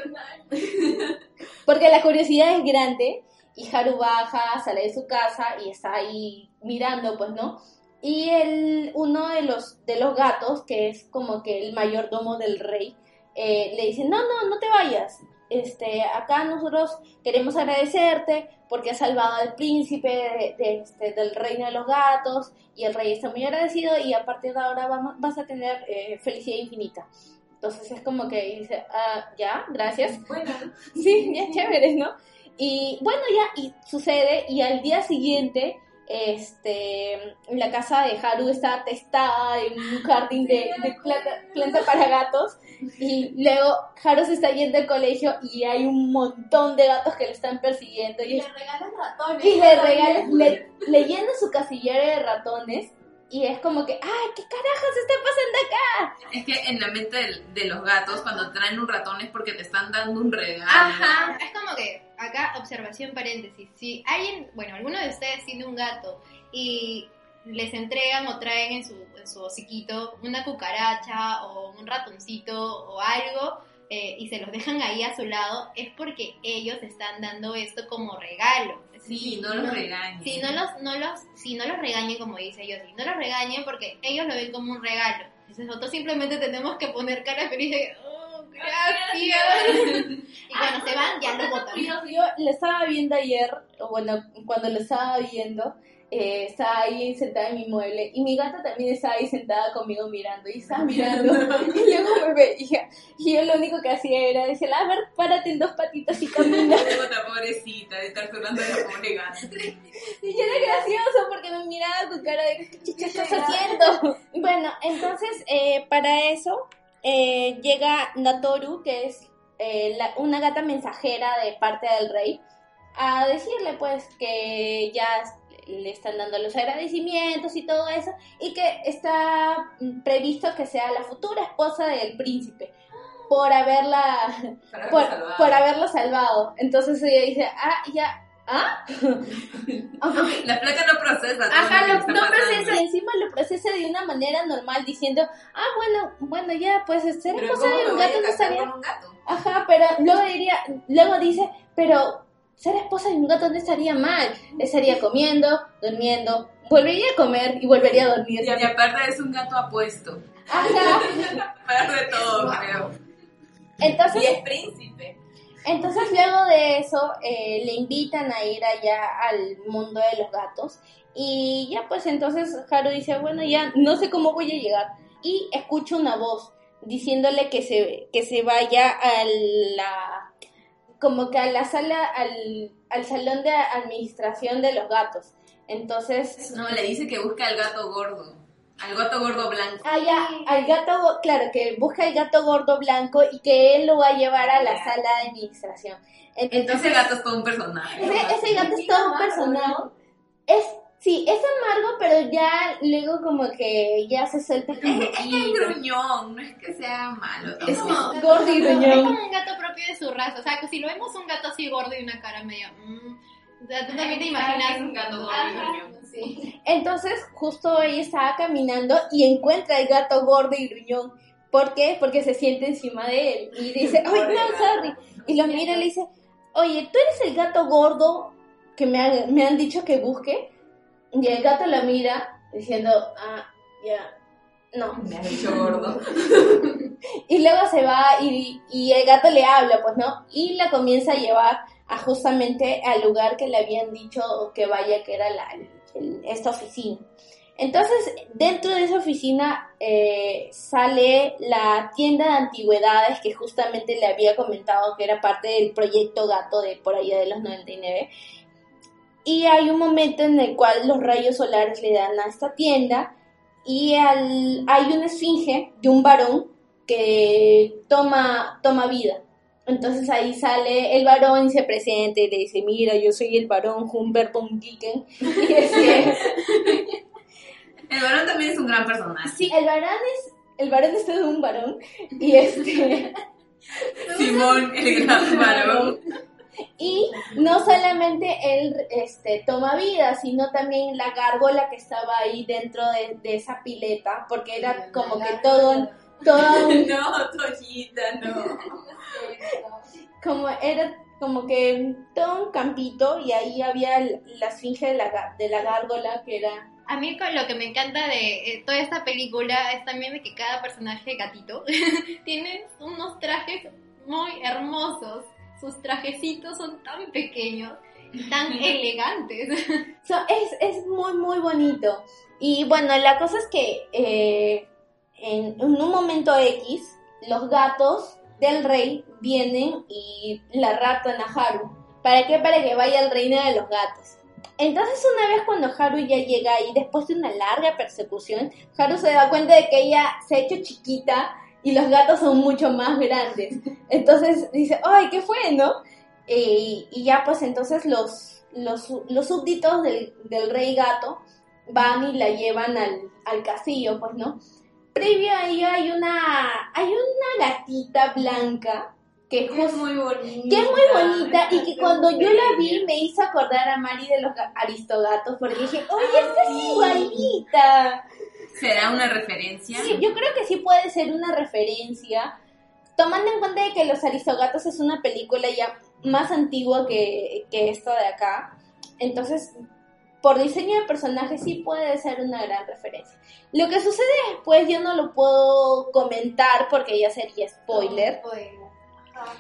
porque la curiosidad es grande y Haru baja, sale de su casa y está ahí mirando, pues, ¿no? Y el, uno de los, de los gatos, que es como que el mayordomo del rey, eh, le dice, no, no, no te vayas. Este, acá nosotros queremos agradecerte porque has salvado al príncipe de- de este, del reino de los gatos y el rey está muy agradecido y a partir de ahora vamos, vas a tener eh, felicidad infinita. Entonces es como que dice, ah, ya, gracias. Bueno, Sí, ya chévere, ¿no? Y bueno, ya, y sucede, y al día siguiente, este, la casa de Haru está atestada en un jardín de, de planta, planta para gatos, y luego Haru se está yendo al colegio y hay un montón de gatos que lo están persiguiendo, y, Y le regalan ratones. y le regalan, le, le llenan su casillero de ratones, y es como que, ¡ay, qué carajos está pasando acá! es que en la mente de, los gatos, cuando traen un ratón es porque te están dando un regalo. Ajá, es como que acá observación paréntesis, si alguien, bueno, alguno de ustedes tiene un gato y les entregan o traen en su, en su hociquito una cucaracha o un ratoncito o algo eh, y se los dejan ahí a su lado, es porque ellos están dando esto como regalo. Sí, no los regañes. si no los, no los, si no los regañen como dice ellos, si no los regañen porque ellos lo ven como un regalo. Entonces nosotros simplemente tenemos que poner cara feliz de, oh, gracias. y cuando se van ya lo botan. Yo, yo lo estaba viendo ayer, o bueno, cuando lo estaba viendo, eh, estaba ahí sentada en mi mueble y mi gata también estaba ahí sentada conmigo mirando y estaba mirando y luego me veía y yo lo único que hacía era decirle, a ver, párate en dos patitas y camina. Esta pobrecita de estar de la pobre gata. Y yo era gracioso porque me miraba con cara de ¿qué estás haciendo? Bueno, entonces eh, para eso eh, llega Natoru, que es eh, la- una gata mensajera de parte del rey, a decirle pues que ya le están dando los agradecimientos y todo eso, y que está previsto que sea la futura esposa del príncipe por haberla por, salvar. por haberlo salvado. Entonces ella dice, ah, ya, ¿ah? La placa no procesa. Ajá, lo no procesa, encima lo procesa de una manera normal diciendo, ah, bueno, bueno, ya, pues ser esposa ¿cómo de un gato no gato? Ajá, pero luego diría, luego dice, pero ser esposa de un gato no estaría mal, estaría comiendo, durmiendo, volvería a comer y volvería a dormir. Y aparte es un gato apuesto. Ajá, Para de todo, creo. entonces... Y es príncipe. Entonces luego de eso eh, le invitan a ir allá al mundo de los gatos y ya pues entonces Haru dice, bueno ya no sé cómo voy a llegar y escucha una voz diciéndole que se, que se vaya a la como que a la sala, al, al salón de administración de los gatos. Entonces, No, le dice que busca al gato gordo. Al gato gordo blanco. ah, ya, al gato, claro, que busca el gato gordo blanco y que él lo va a llevar a la sala de administración. Ese gato es todo un personaje. Ese, ese gato es todo un personaje. Es, sí, es amargo, pero ya luego como que ya se suelta como Es que es gruñón, no es que sea malo. Es como- gordo y Es gruñón. como un gato propio de su raza. O sea, que si lo vemos un gato así gordo y una cara medio. mm, O sea, tú también te imaginas un gato gordo y gruñón. Sí. Entonces, justo ella estaba caminando y encuentra el gato gordo y gruñón. ¿Por qué? Porque se siente encima de él. Y dice, ¡ay, no, sorry! Y lo mira y le dice, oye, ¿tú eres el gato gordo que me, ha- me han dicho que busque? Y el gato la mira diciendo, ah, ya, no. Me has dicho gordo. Y luego se va y, y el gato le habla, pues, ¿no? Y la comienza a llevar a justamente al lugar que le habían dicho que vaya, que era la, el- esta oficina. Entonces, dentro de esa oficina eh, sale la tienda de antigüedades que justamente le había comentado que era parte del proyecto gato de por allá de los 99. Y hay un momento en el cual los rayos solares le dan a esta tienda y al- hay una esfinge de un varón que toma, toma vida. Entonces ahí sale el varón y se presenta y le dice, mira, yo soy el varón Humbert von Gicken. Y este, El varón también es un gran personaje. sí, el varón es, el varón es todo un varón. Y este, Simón, el gran varón. y no solamente él este, toma vida, sino también la gárgola que estaba ahí dentro de, de esa pileta, porque era como que todo, todo un- No, Toyita, no. como era como que todo un campito y ahí había la esfinge de la, ga- de la gárgola que era A mí con lo que me encanta de eh, toda esta película es también de que cada personaje gatito tiene unos trajes muy hermosos. Sus trajecitos son tan pequeños y tan elegantes. so, es, es muy muy bonito y bueno la cosa es que eh, en, en un momento X los gatos del rey vienen y la raptan a Haru ¿para qué? para que vaya al reino de los gatos entonces una vez cuando Haru ya llega ahí después de una larga persecución Haru se da cuenta de que ella se ha hecho chiquita y los gatos son mucho más grandes. Entonces dice, ay, ¿qué fue, no? Eh, y ya pues entonces los, los, los súbditos del, del rey gato van y la llevan al, al castillo, pues, ¿no? Previo a ello hay una, hay una gatita blanca que Es muy bonita. que es muy bonita y que cuando yo la vi me hizo acordar a Mari de los ga- aristogatos porque dije, oye, esta es igualita. ¿Será una referencia? Sí, yo creo que sí puede ser una referencia, tomando en cuenta de que Los Aristogatos es una película ya más antigua que, que esta de acá. Entonces, por diseño de personaje sí puede ser una gran referencia. Lo que sucede después yo no lo puedo comentar porque ya sería spoiler.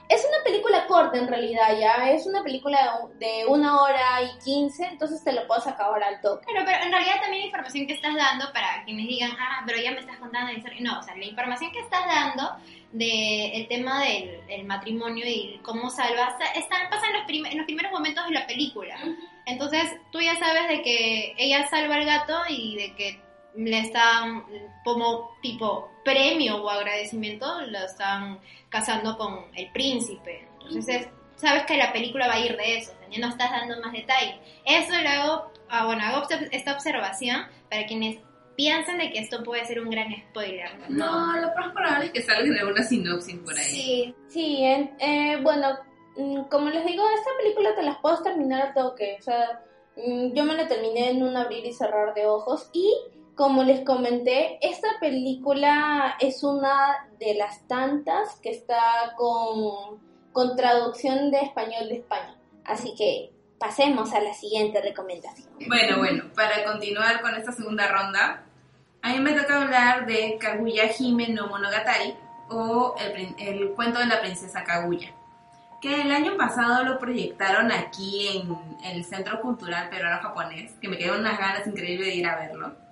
Es una película corta en realidad, ya. Es una película de una hora y quince, entonces te lo puedes acabar al toque. Claro, pero en realidad también la información que estás dando para quienes digan, ah, pero ya me estás contando historia. No, o sea, la información que estás dando del el tema del el matrimonio y cómo salvas, está, pasa en los, prim- en los primeros momentos de la película. Entonces, tú ya sabes de que ella salva al gato y de que le están, como tipo premio o agradecimiento, lo están casando con el príncipe. Entonces, es- sabes que la película va a ir de eso, ya no estás dando más detalles. Eso lo hago, ah, bueno, hago esta observación para quienes piensan de que esto puede ser un gran spoiler. No, lo más probable es que salga de una sinopsis por ahí. Sí, Sí, en- eh, bueno, mm, como les digo, esta película te las puedes terminar al toque. O sea, mm, yo me la terminé en un abrir y cerrar de ojos. Y como les comenté, esta película es una de las tantas que está con, con traducción de español de España. Así que pasemos a la siguiente recomendación. Bueno, bueno, para continuar con esta segunda ronda, a mí me toca hablar de Kaguya Hime no Monogatari o el, el cuento de la princesa Kaguya, que el año pasado lo proyectaron aquí en el Centro Cultural Peruano Japonés, que me quedó unas ganas increíbles de ir a verlo.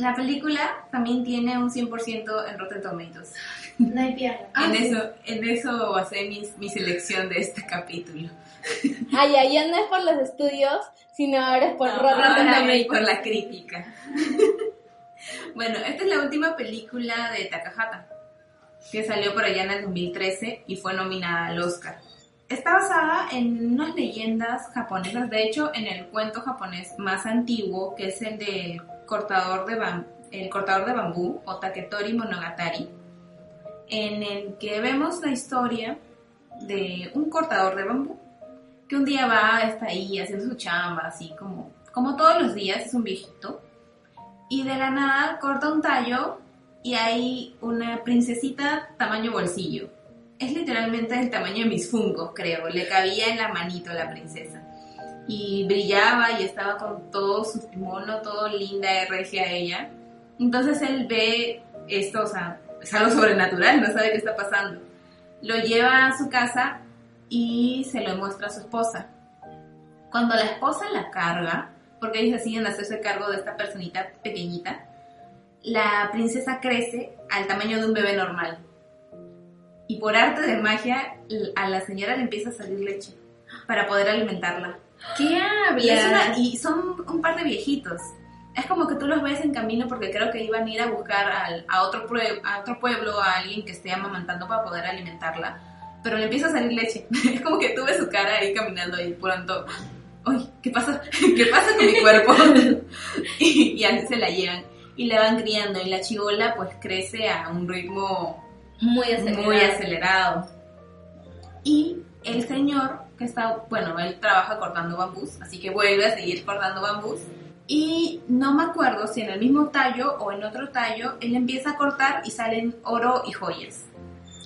La película también tiene un 100% en Rotten Tomatoes. no hay pierde. en, eso, en eso basé mi, mi selección de este capítulo. Ay, ya, ya no es por los estudios, sino ahora es por No, Rotten ahora Tomatoes. es por la crítica. bueno, esta es la última película de Takahata, que salió por allá en el 2013 y fue nominada al Oscar. Está basada en unas leyendas japonesas, de hecho en el cuento japonés más antiguo, que es el del cortador de, el cortador de bambú, o Taketori Monogatari, en el que vemos la historia de un cortador de bambú que un día va, está ahí haciendo su chamba, así como, como todos los días, es un viejito, y de la nada corta un tallo y hay una princesita tamaño bolsillo. Es literalmente del tamaño de mis fungos, creo. Le cabía en la manito la princesa. Y brillaba y estaba con todo su mono, todo linda regia ella. Entonces él ve esto, o sea, es algo sobrenatural, no sabe qué está pasando. Lo lleva a su casa y se lo muestra a su esposa. Cuando la esposa la carga, porque ellos deciden hacerse cargo de esta personita pequeñita, la princesa crece al tamaño de un bebé normal. Y por arte de magia, a la señora le empieza a salir leche para poder alimentarla. ¿Qué Y, es habla? una- y son un par de viejitos. Es como que tú los ves en camino porque creo que iban a ir a buscar al- a, otro prue- a otro pueblo a alguien que esté amamantando para poder alimentarla. Pero le empieza a salir leche. Es como que tú ves su cara ahí caminando y pronto, ¡ay! ¿Qué pasa? ¿Qué pasa con mi cuerpo? y, y así se la llevan. Y la van criando y la chivola pues crece a un ritmo Muy acelerado. muy acelerado. Y el señor que está, bueno, él trabaja cortando bambús, así que vuelve a seguir cortando bambús. Y no me acuerdo si en el mismo tallo o en otro tallo, él empieza a cortar y salen oro y joyas.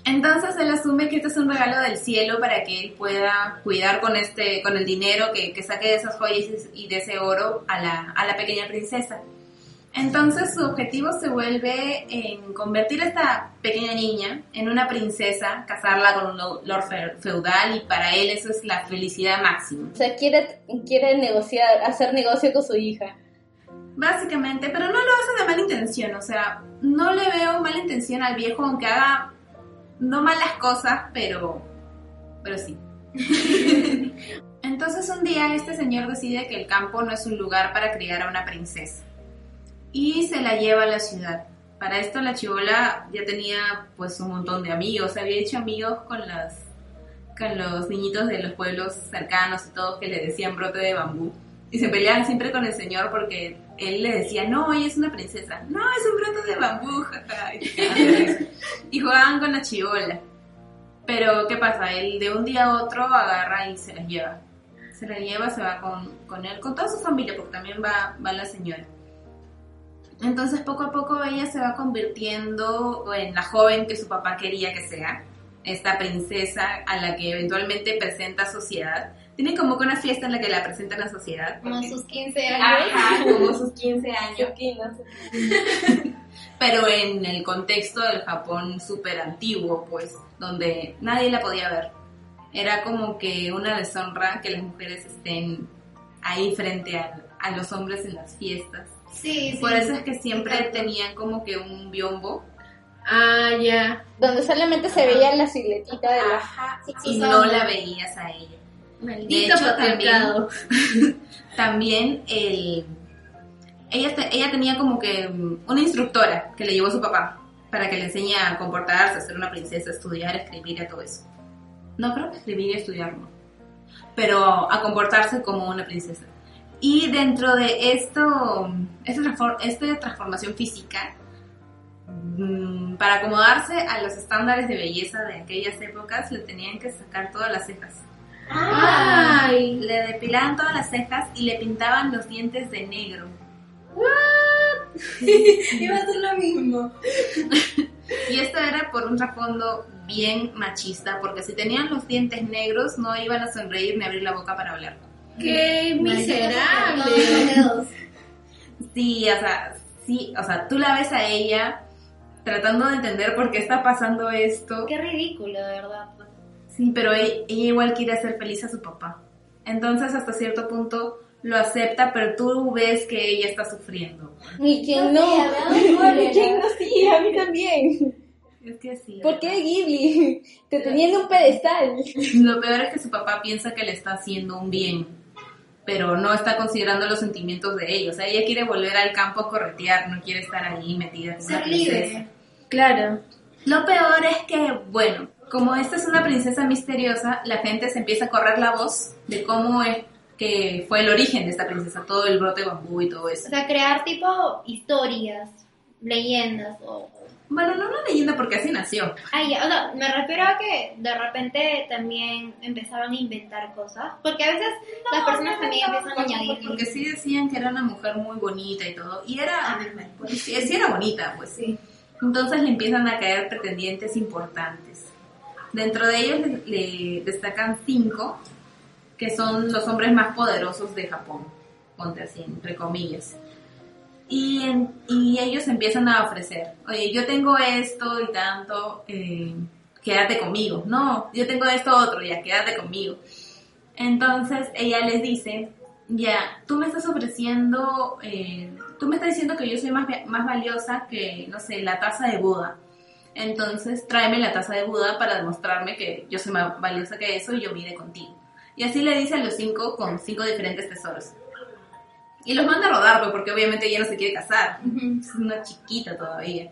Entonces él asume que este es un regalo del cielo para que él pueda cuidar con este, con el dinero que, que saque de esas joyas y de ese oro a la, a la pequeña princesa. Entonces su objetivo se vuelve en convertir a esta pequeña niña en una princesa, casarla con un lo- lord fe- feudal y para él eso es la felicidad máxima. O sea, quiere, quiere negociar, hacer negocio con su hija. Básicamente, pero no lo hace de mala intención, o sea, no le veo mala intención al viejo aunque haga no malas cosas, pero pero sí. Entonces un día este señor decide que el campo no es un lugar para criar a una princesa y se la lleva a la ciudad. Para esto la chivola ya tenía pues un montón de amigos, había hecho amigos con las con los niñitos de los pueblos cercanos y todos que le decían brote de bambú. Y se peleaban siempre con el señor porque él le decía, no, ella es una princesa. No, es un brote de bambú. Y jugaban con la chivola. Pero, ¿qué pasa? Él de un día a otro agarra y se las lleva. Se la lleva, se va con, con él, con toda su familia, porque también va, va la señora. Entonces, poco a poco ella se va convirtiendo en la joven que su papá quería que sea. Esta princesa a la que eventualmente presenta a sociedad. Tiene como que una fiesta en la que la presentan a sociedad. Como sus 15 años. Ajá, como sus 15 años pero en el contexto del Japón súper antiguo, pues, donde nadie la podía ver. Era como que una deshonra que las mujeres estén ahí frente a, a los hombres en las fiestas. Sí, sí. Por eso es que siempre Exacto. tenían como que un biombo Ah, ya. Donde solamente se veía la siluetita de la... y no la veías a ella. Maldito hecho, patriarcado. También el, ella, te- ella tenía como que mm, una instructora que le llevó su papá para que le enseñe a comportarse, a ser una princesa, a estudiar, a escribir, a todo eso. No creo que escribir y estudiar no, pero a comportarse como una princesa. Y dentro de esto, esta, esta transformación física, mm, para acomodarse a los estándares de belleza de aquellas épocas, le tenían que sacar todas las cejas. Ay. Le depilaban todas las cejas y le pintaban los dientes de negro. Iba a ser lo mismo. Y esto era por un trasfondo bien machista, porque si tenían los dientes negros no iban a sonreír ni abrir la boca para hablar. Qué miserable. Sí, o sea, sí, o sea, tú la ves a ella tratando de entender por qué está pasando esto. Qué ridículo, de verdad. Sí, pero e- ella igual quiere hacer feliz a su papá. Entonces, hasta cierto punto lo acepta, pero tú ves que ella está sufriendo. ¿Y quién No ¿Y quién no? Sí, a mí también. Es que sí. ¿Por qué Ghibli? Te tenían en un pedestal. Lo peor es que su papá piensa que le está haciendo un bien, pero no está considerando los sentimientos de ella. O sea, ella quiere volver al campo a corretear, no quiere estar ahí metida en una Ser princesa. libre. Claro. Lo peor es que, bueno, como esta es una princesa misteriosa, la gente se empieza a correr la voz de cómo es que fue el origen de esta princesa, todo el brote de bambú y todo O eso. sea, crear tipo historias leyendas o... Bueno, no una leyenda porque así nació. Ay, ya, o sea, me refiero a que de repente también empezaban a inventar cosas, porque a veces las personas también empiezan a añadir... Porque sí decían que era una mujer muy bonita y todo. Y era, pues, sí, sí era bonita, pues. Sí. Entonces le empiezan a caer pretendientes importantes. Dentro de ellos le, le destacan cinco, que son los hombres más poderosos de Japón, ponte así, entre comillas. Y, ellos empiezan a ofrecer, oye, yo tengo esto y tanto, eh, quédate conmigo. No, yo tengo esto otro, ya, quédate conmigo. Entonces ella les dice, ya, tú me estás ofreciendo, eh, tú me estás diciendo que yo soy más, más valiosa que, no sé, la taza de Buda. Entonces tráeme la taza de Buda para demostrarme que yo soy más valiosa que eso y yo iré contigo. Y así le dice a los cinco con cinco diferentes tesoros. Y los manda a rodar, pues, porque obviamente ella no se quiere casar. Es una chiquita todavía.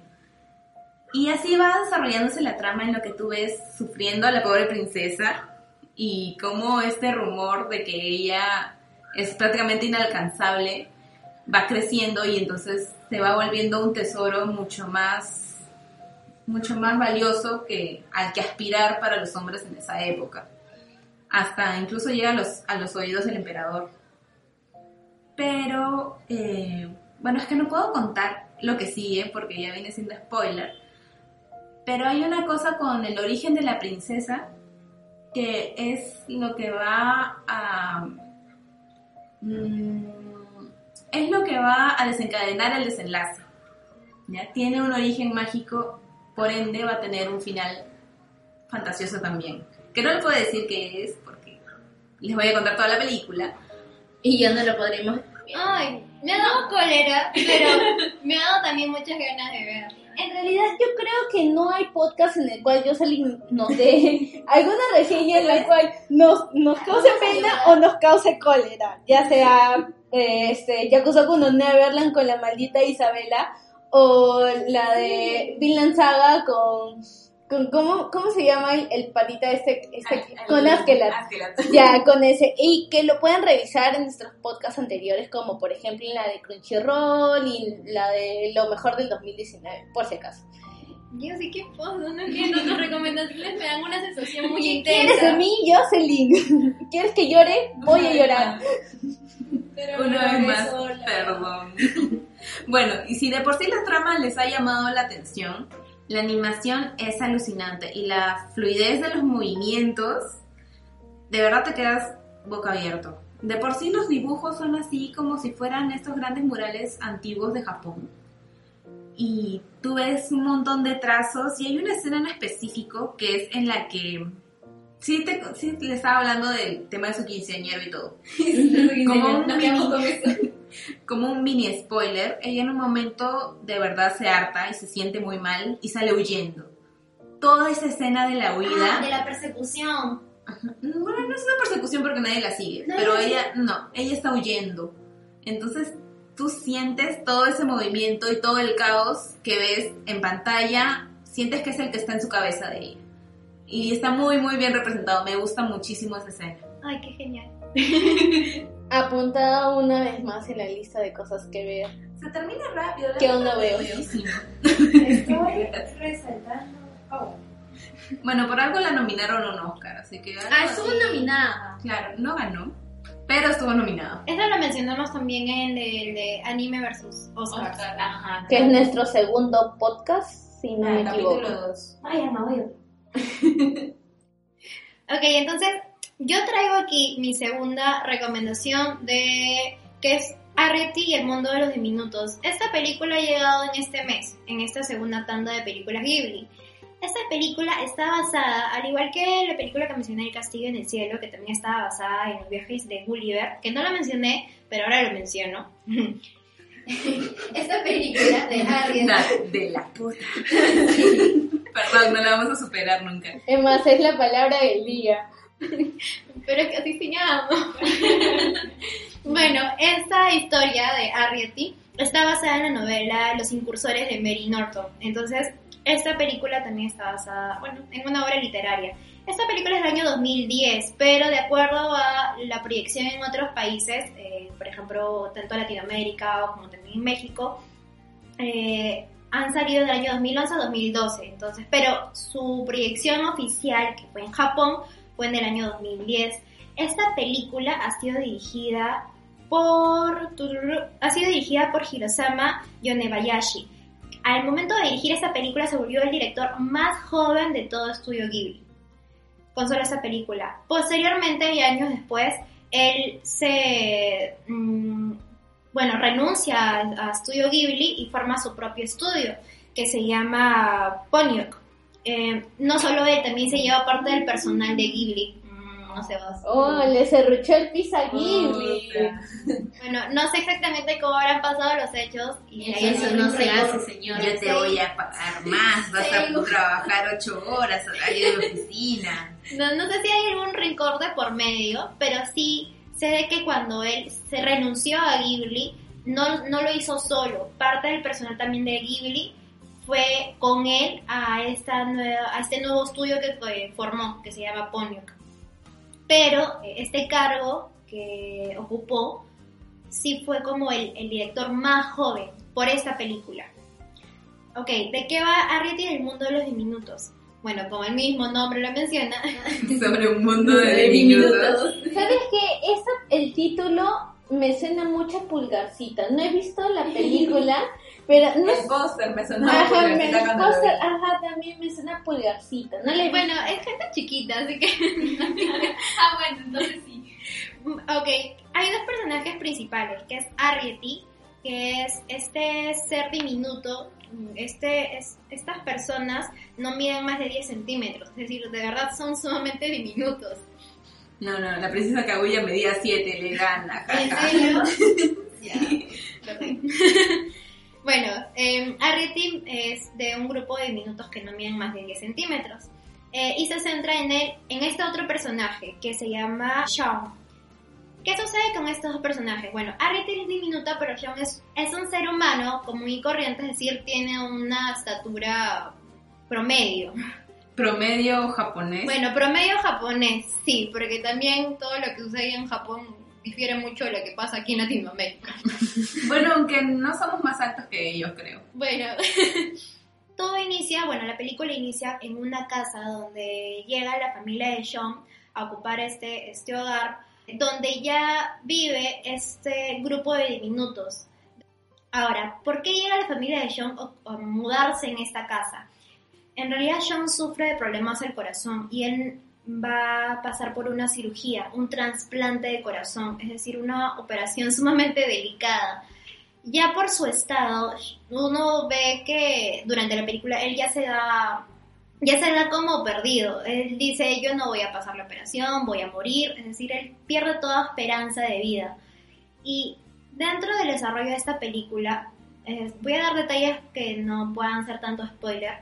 Y así va desarrollándose la trama en lo que tú ves sufriendo a la pobre princesa y cómo este rumor de que ella es prácticamente inalcanzable va creciendo y entonces se va volviendo un tesoro mucho más mucho más valioso que al que aspirar para los hombres en esa época. Hasta incluso llega a los, a los oídos del emperador. Pero, eh, bueno, es que no puedo contar lo que sigue porque ya viene siendo spoiler. Pero hay una cosa con el origen de la princesa que es lo que va a... mm, es lo que va a desencadenar el desenlace. ¿ya? Tiene un origen mágico, por ende va a tener un final fantasioso también. Que no le puedo decir qué es porque les voy a contar toda la película. Y ya no lo podremos. Ay, me ha dado cólera, pero me ha dado también muchas ganas de verla. En realidad yo creo que no hay podcast en el cual Jocelyn nos dé alguna reseña en la cual nos, nos cause pena o nos cause cólera. Ya sea eh, este, Yakusoku no Neverland con la maldita Isabela o la de Vinland Saga con... con ¿cómo, ¿Cómo se llama el, el patita este? este con Askelat. Ya, con ese. Y que lo puedan revisar en nuestros podcasts anteriores, como por ejemplo en la de Crunchyroll y la de lo mejor del 2019, por si acaso. Yo sí que puedo, no entiendo, tus recomendaciones me dan una sensación muy ¿Qué quieres de intensa. mí, Jocelyn? ¿Quieres que llore? Voy a llorar. Pero Una no vez me más, sola. perdón. bueno, y si de por sí la trama les ha llamado la atención, la animación es alucinante y la fluidez de los movimientos, de verdad te quedas boca abierto. De por sí los dibujos son así como si fueran estos grandes murales antiguos de Japón. Y tú ves un montón de trazos y hay una escena en específico que es en la que... Sí, te, sí le estaba hablando del tema de su quinceañero y todo. Como un. Como un mini spoiler, ella en un momento de verdad se harta y se siente muy mal y sale huyendo. Toda esa escena de la huida, Ah, de la persecución. bueno, no es una persecución porque nadie la sigue, No, pero no, ella, no, ella está huyendo. Entonces tú sientes todo ese movimiento y todo el caos que ves en pantalla, sientes que es el que está en su cabeza de ella. Y está muy, muy bien representado, me gusta muchísimo esa escena. Ay, qué genial. Apuntada una vez más en la lista de cosas que ver. Se termina rápido. la ¿Qué onda veo? Estoy resaltando. Oh. Bueno, por algo la nominaron a un Oscar, así que... Ah, estuvo así- nominada. Claro, no ganó, pero estuvo nominado. Eso lo mencionamos también en el de Anime versus Oscars. Oscar, ajá. Que es nuestro segundo podcast, si no me equivoco. 2. Ay, no voy. Ok, entonces yo traigo aquí mi segunda recomendación de que es Arreti y el mundo de los diminutos. Esta película ha llegado en este mes, en esta segunda tanda de películas Ghibli. Esta película está basada, al igual que la película que mencioné, El Castillo en el Cielo, que también estaba basada en los viajes de Gulliver, que no la mencioné, pero ahora lo menciono. Esta película de La de la puta. Perdón, no la vamos a superar nunca. Es más, es la palabra del día. Pero es que así se llama. bueno, esta historia de Arrietty está basada en la novela Los incursores de Mary Norton. Entonces, esta película también está basada, bueno, en una obra literaria. Esta película es del año 2010, pero de acuerdo a la proyección en otros países, eh, por ejemplo, tanto Latinoamérica como también en México, eh, han salido del año 2011 a 2012, entonces, pero su proyección oficial, que fue en Japón, fue en el año 2010. Esta película ha sido dirigida por ha sido dirigida por Hirosama Yonebayashi. Al momento de dirigir esta película se volvió el director más joven de todo Estudio Ghibli. Con solo esta película. Posteriormente y años después, él se mm, bueno, renuncia a, a Studio Ghibli y forma su propio estudio que se llama Ponyok. Eh, no solo él, también se lleva parte del personal de Ghibli. Mm, no sé vos. Oh, le cerruchó el piso a Ghibli. Bueno, no sé exactamente cómo habrán pasado los hechos. Y Eso no se hace, señor. Yo te voy a pagar más, vas a trabajar ocho horas, horario de oficina. No, no sé si hay algún rencor de por medio, pero sí sé de que cuando él se renunció a Ghibli, no, no lo hizo solo. Parte del personal también de Ghibli fue con él a, esta nueva, a este nuevo estudio que formó, que se llama Ponyok. Pero eh, este cargo que ocupó sí fue como el, el director más joven por esta película. Ok, ¿de qué va Arrietty del mundo de los diminutos? Bueno, como el mismo nombre lo menciona, Sobre un mundo de diminutos. ¿Sabes qué? Esa, el título me suena mucho a Pulgarcita. No he visto la película, pero no El póster me sonaba Ajá, me, lo vi. ajá, también me suena Pulgarcita. No le Bueno, es gente chiquita, así que... Ah, bueno, entonces sí. ok, hay dos personajes principales, que es Arrietty, que es este ser diminuto. Este, es, estas personas no miden más de 10 centímetros, es decir, de verdad son sumamente diminutos. No, no, la princesa Kaguya medía 7, le gana. ¿En serio? Ya. Bueno, eh, Arrietty es de un grupo de diminutos que no miden más de 10 centímetros. Eh, y se centra en, el, en este otro personaje que se llama Sean. ¿Qué sucede con estos dos personajes? Bueno, Arrietty es diminuta, pero Sean es, es un ser humano común y corriente, es decir, tiene una estatura promedio. Promedio japonés. Bueno, promedio japonés, sí, porque también todo lo que sucede en Japón difiere mucho de lo que pasa aquí en Latinoamérica. Bueno, aunque no somos más altos que ellos, creo. Bueno, todo inicia, bueno, la película inicia en una casa donde llega la familia de Sean a ocupar este, este hogar, donde ya vive este grupo de diminutos. Ahora, ¿por qué llega la familia de Sean a, mudarse en esta casa? En realidad Sean sufre de problemas del corazón y él va a pasar por una cirugía, un trasplante de corazón, es decir, una operación sumamente delicada. Ya por su estado, uno ve que durante la película él ya se da ya se da como perdido. Él dice, yo no voy a pasar la operación, voy a morir. Es decir, él pierde toda esperanza de vida. Y dentro del desarrollo de esta película, eh, voy a dar detalles que no puedan ser tanto spoiler.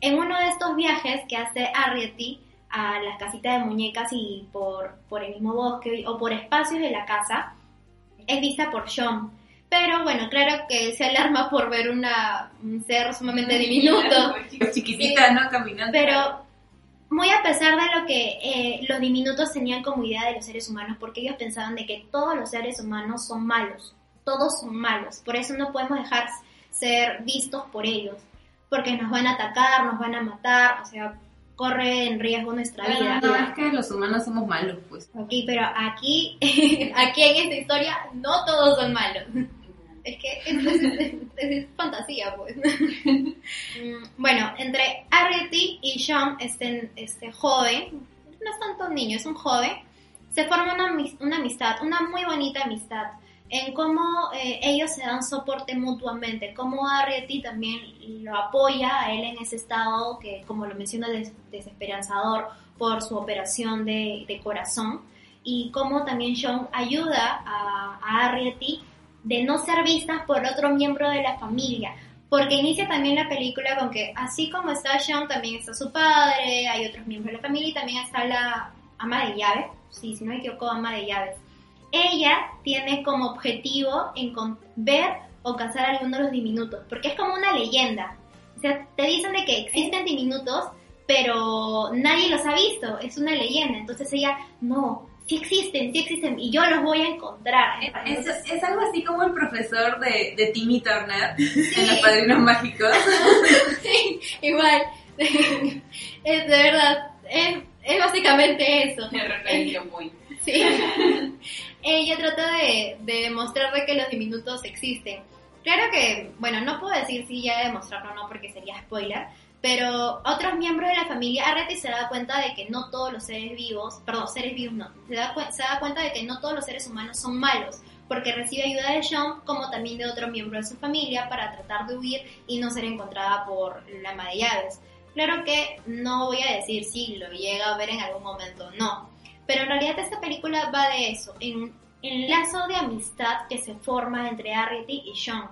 En uno de estos viajes que hace Arrietty a las casitas de muñecas y por, por el mismo bosque o por espacios de la casa, es vista por Sean. Pero bueno, claro que se alarma por ver una, un ser sumamente diminuto. Chiquitita, ¿no? Caminando. Pero muy a pesar de lo que eh, los diminutos tenían como idea de los seres humanos, porque ellos pensaban de que todos los seres humanos son malos, todos son malos, por eso no podemos dejar ser vistos por ellos, porque nos van a atacar, nos van a matar, o sea, corre en riesgo nuestra vida. No, es que los humanos somos malos, pues. Ok, pero aquí, aquí en esta historia no todos son malos. Es que es, es- es- fantasía, pues. Mm, bueno, entre Arrietty y Sean, este, este joven, no es tanto un niño, es un joven, se forma una, una amistad, una muy bonita amistad, en cómo eh, ellos se dan soporte mutuamente, cómo Arrietty también lo apoya a él en ese estado que, como lo menciona, des- desesperanzador por su operación de, de corazón, y cómo también Sean ayuda a, a Arrietty de no ser vista por otro miembro de la familia. Porque inicia también la película con que así como está Sean, también está su padre, hay otros miembros de la familia y también está la ama de llaves, sí, si no me equivoco, ama de llaves. Ella tiene como objetivo ver o cazar a alguno de los diminutos, porque es como una leyenda. O sea, te dicen de que existen diminutos, pero nadie los ha visto, es una leyenda. Entonces ella, no, sí existen, sí existen, y yo los voy a encontrar. Es, es algo así como el profesor de, de Timmy Turner en Los Padrinos Mágicos. Sí, igual. es de verdad, es, es básicamente eso. Me referencia muy. Sí. Ella trata de, de demostrar de que los diminutos existen. Claro que, bueno, no puedo decir si ya de demostrarlo o no porque sería spoiler, pero otros miembros de la familia, Arreti se da cuenta de que no todos los seres vivos, perdón, seres vivos no, se da, se da cuenta de que no todos los seres humanos son malos, porque recibe ayuda de Sean como también de otro miembro de su familia para tratar de huir y no ser encontrada por la ama de llaves. Claro que no voy a decir si lo llega a ver en algún momento, no. Pero en realidad esta película va de eso, en el lazo de amistad que se forma entre Arrietty y Sean.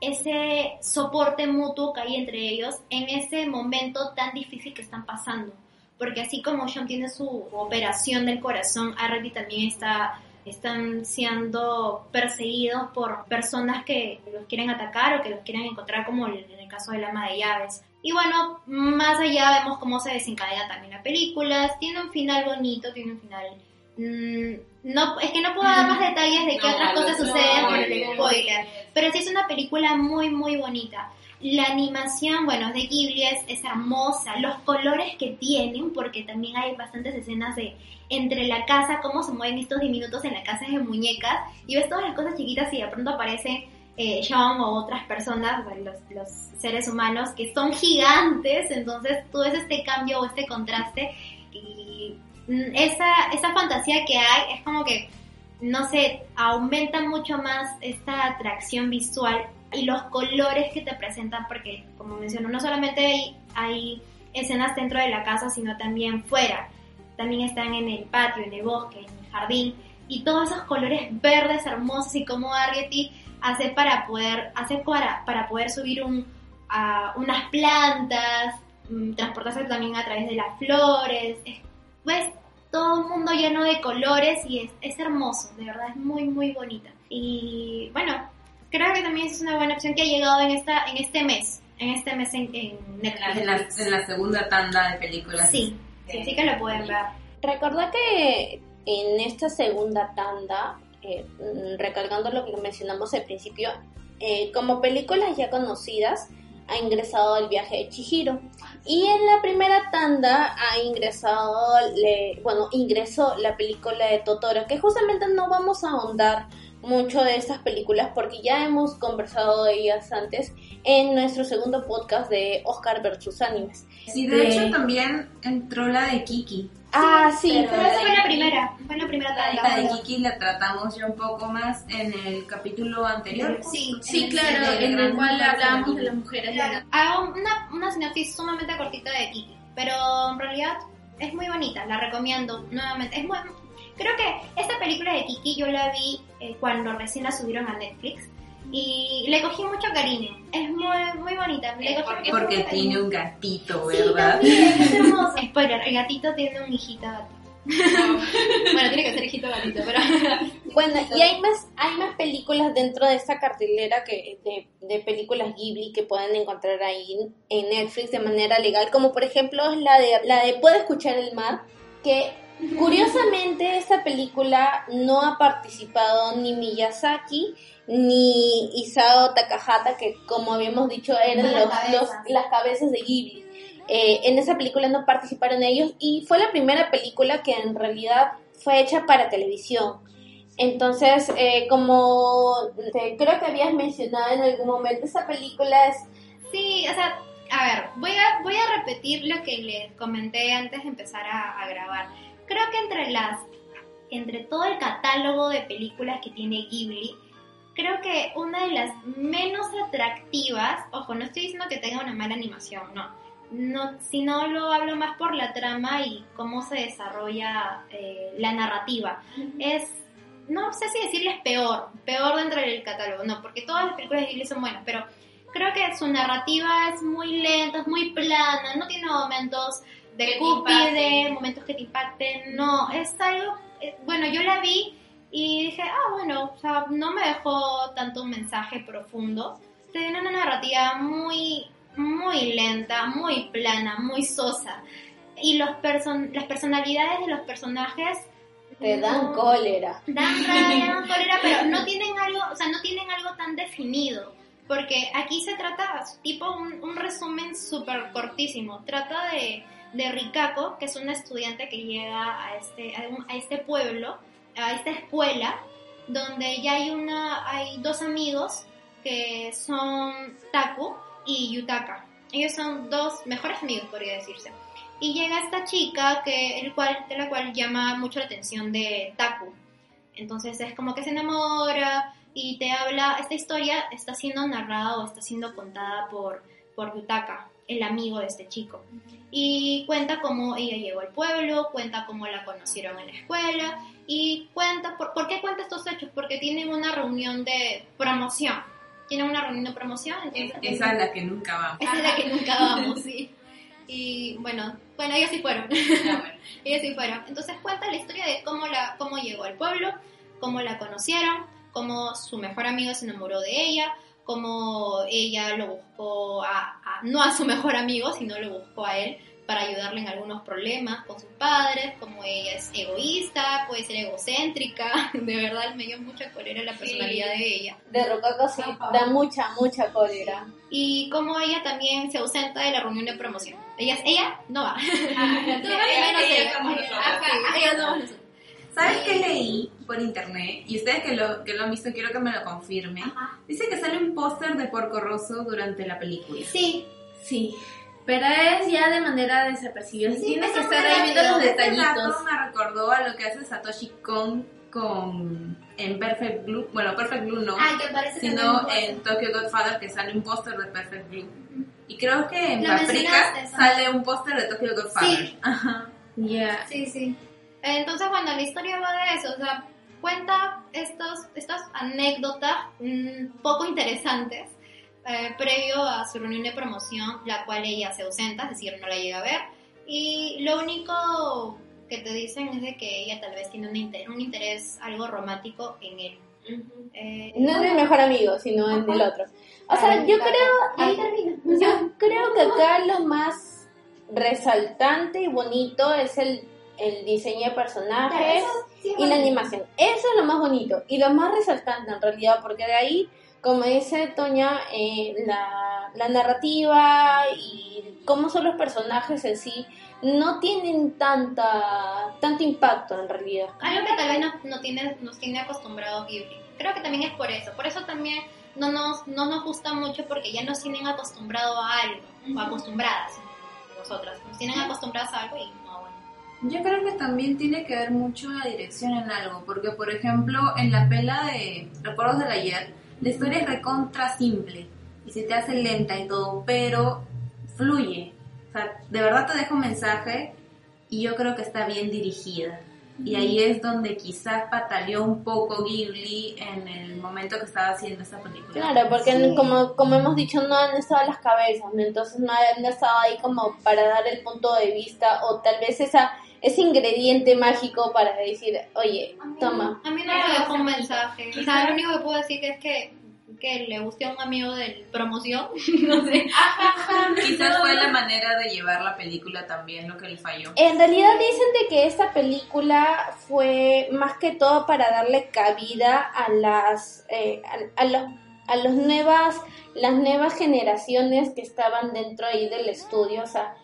Ese soporte mutuo que hay entre ellos en ese momento tan difícil que están pasando. Porque así como Sean tiene su operación del corazón, Arrietty también está están siendo perseguidos por personas que los quieren atacar o que los quieren encontrar como en el caso del ama de llaves. Y bueno, más allá vemos cómo se desencadena también la película. Tiene un final bonito, tiene un final... mm, no, es que no puedo dar más detalles de qué No, otras cosas suceden por el spoiler. Pero sí es una película muy, muy bonita. La animación, bueno, es de Ghibli, es, es hermosa. Los colores que tienen, porque también hay bastantes escenas de entre la casa, cómo se mueven estos diminutos en la casa de muñecas. Y ves todas las cosas chiquitas y de pronto aparecen eh, Sean o otras personas, los, los seres humanos, que son gigantes. Entonces tú ves este cambio o este contraste. Y mm, esa, esa fantasía que hay es como que no sé, aumenta mucho más esta atracción visual y los colores que te presentan, porque como menciono, no solamente hay, hay escenas dentro de la casa, sino también fuera. También están en el patio, en el bosque, en el jardín, y todos esos colores verdes hermosos y como Arrietty hace para poder, hace para, para poder subir un, a unas plantas, mm, transportarse también a través de las flores, es- pues todo un mundo lleno de colores y es, es hermoso, de verdad es muy muy bonita. Y bueno, creo que también es una buena opción que ha llegado en esta en este mes, en este mes en, en Netflix. En la, en la segunda tanda de películas. Sí, sí, sí que lo pueden ver. Recordá que en esta segunda tanda, eh, mm, recalcando lo que mencionamos al principio, eh, como películas ya conocidas, ha ingresado el viaje de Chihiro. Y en la primera tanda ha ingresado, le- bueno, ingresó la película de Totoro, que justamente no vamos a ahondar mucho de estas películas porque ya hemos conversado de ellas antes en nuestro segundo podcast de Oscar versus Animes. Sí, de De- hecho también entró la de Kiki. Ah, sí, Pero pero esa fue la primera, fue la primera La tanda. de Kiki la tratamos ya un poco más en el capítulo anterior. Sí, Sí, claro, en el cual hablábamos de las mujeres. Hago una, una sinopsis sumamente cortita de Kiki, pero en realidad es muy bonita, la recomiendo nuevamente. Es muy, creo que esta película de Kiki yo la vi eh, cuando recién la subieron a Netflix y le cogí mucho cariño. Es muy, muy bonita. Le porque- mucho Porque tiene un gatito, Sí, ¿verdad? también, es hermoso. Spoiler, el gatito tiene un hijito gato. bueno, tiene que ser hijito gatito, pero... Bueno, y hay más, hay más películas dentro de esta cartelera que de, de películas Ghibli que pueden encontrar ahí en Netflix de manera legal, como por ejemplo es la de la de Puede escuchar el mar, que curiosamente esta película no ha participado ni Miyazaki ni Isao Takahata, que como habíamos dicho eran Las los, las cabezas de Ghibli. Eh, en esa película no participaron ellos y fue la primera película que en realidad fue hecha para televisión. Entonces, eh, como te- creo que habías mencionado en algún momento, esa película es... Sí, o sea, a ver, voy a, voy a repetir lo que les comenté antes de empezar a, a grabar. Creo que entre las, entre todo el catálogo de películas que tiene Ghibli, creo que una de las menos atractivas, ojo, no estoy diciendo que tenga una mala animación, no, no, sino lo hablo más por la trama y cómo se desarrolla eh, la narrativa. Es, no sé si decirles peor, peor dentro del catálogo, no, porque todas las películas de Ghibli son buenas, pero creo que su narrativa es muy lenta, es muy plana, no tiene momentos de cúspide, impacten. momentos que te impacten, no, es algo, eh, bueno, yo la vi y dije, ah, bueno, o sea, no me dejó tanto un mensaje profundo, tiene una narrativa muy, muy lenta, muy plana, muy sosa, y los person las personalidades de los personajes Te dan No. cólera. dan rabia, dan cólera, pero no tienen algo, o sea, no tienen algo tan definido. Porque aquí se trata, tipo, un, un resumen súper cortísimo. Trata de, de Rikako, que es una estudiante que llega a este, a, este pueblo, a esta escuela, donde ya hay, una, hay dos amigos que son Taku y Yutaka. Ellos son dos mejores amigos, podría decirse. Y llega esta chica que, el cual, de la cual llama mucho la atención de Taku. Entonces es como que se enamora y te habla, esta historia está siendo narrada o está siendo contada por, por Yutaka, el amigo de este chico. Y cuenta cómo ella llegó al pueblo, cuenta cómo la conocieron en la escuela y cuenta, ¿por, ¿por qué cuenta estos hechos? Porque tienen una reunión de promoción. Tienen una reunión de promoción, entonces... Esa es la que nunca va. Esa es la que nunca vamos, sí. Y bueno, bueno, ellos sí fueron. sí fueron. Entonces cuenta la historia de cómo, la, cómo llegó al pueblo, cómo la conocieron, cómo su mejor amigo se enamoró de ella, cómo ella lo buscó a, a- no a su mejor amigo, sino lo buscó a él para ayudarle en algunos problemas con sus padres, como ella es egoísta, puede ser egocéntrica, de verdad me dio mucha cólera la personalidad de ella. De Rococo sí, da mucha, mucha cólera. y como ella también se ausenta de la reunión de promoción. Ella, ella no va. ella- Menos ella ella. nosotros. Ajá, ella no va. ¿Sabes qué leí por internet? Y ustedes que lo, que lo han visto, quiero que me lo confirmen. Ajá. Dice que sale un póster de Porco Rosso durante la película. Sí, Sí, pero es ya de manera desapercibida. Sí, Tienes que estar ahí viendo los. Este detallitos. dato me recordó a lo que hace Satoshi Kon con en Perfect Blue. Bueno, Perfect Blue no. ah, que parece que sino no me en Tokyo Godfather que sale un póster de Perfect Blue. Y creo que en Paprika sale un póster de Tokyo Godfather. Sí. Ajá. Ya. Sí, sí. Entonces, bueno, la historia va de eso, o sea, cuenta estos, estas anécdotas mm, poco interesantes eh, previo a su reunión de promoción, la cual ella se ausenta, es decir, no la llega a ver. Y lo único que te dicen es de que ella tal vez tiene un interés, un interés algo romántico en él. Eh, No en el mejor amigo, sino en el otro. O sea, yo creo, Ahí termina. yo creo que acá lo más resaltante y bonito es el, el diseño de personajes y la animación. Eso es lo más bonito y lo más resaltante en realidad, porque de ahí, como dice Toña, eh, la, la narrativa y cómo son los personajes en sí no tienen tanta tanto impacto en realidad. Algo que tal vez nos, no tiene, nos tiene acostumbrados Ghibli. Creo que también es por eso. Por eso también no nos, no nos gusta mucho porque ya nos tienen acostumbrado a algo. O acostumbradas. Nosotras. Nos tienen acostumbradas a algo y. Yo creo que también tiene que ver mucho la dirección en algo, porque por ejemplo en la pela de Recuerdos del Ayer, la historia es recontra simple y se te hace lenta y todo, pero fluye. O sea, de verdad te deja un mensaje y yo creo que está bien dirigida. Y ahí es donde quizás pataleó un poco Ghibli en el momento que estaba haciendo esa película. Claro, porque Sí. como, como hemos dicho, no han estado las cabezas, ¿no? entonces no han estado ahí como para dar el punto de vista o tal vez esa ese ingrediente mágico para decir, oye, toma. A mí no me dejó un mensaje. O sea, lo único que puedo decir es que, que le gustó a un amigo del promoción. no sé. Quizás fue la manera de llevar la película también lo que le falló. En realidad dicen de que esta película fue más que todo para darle cabida a las eh, a, a los a los nuevas las nuevas generaciones que estaban dentro ahí del estudio, o sea,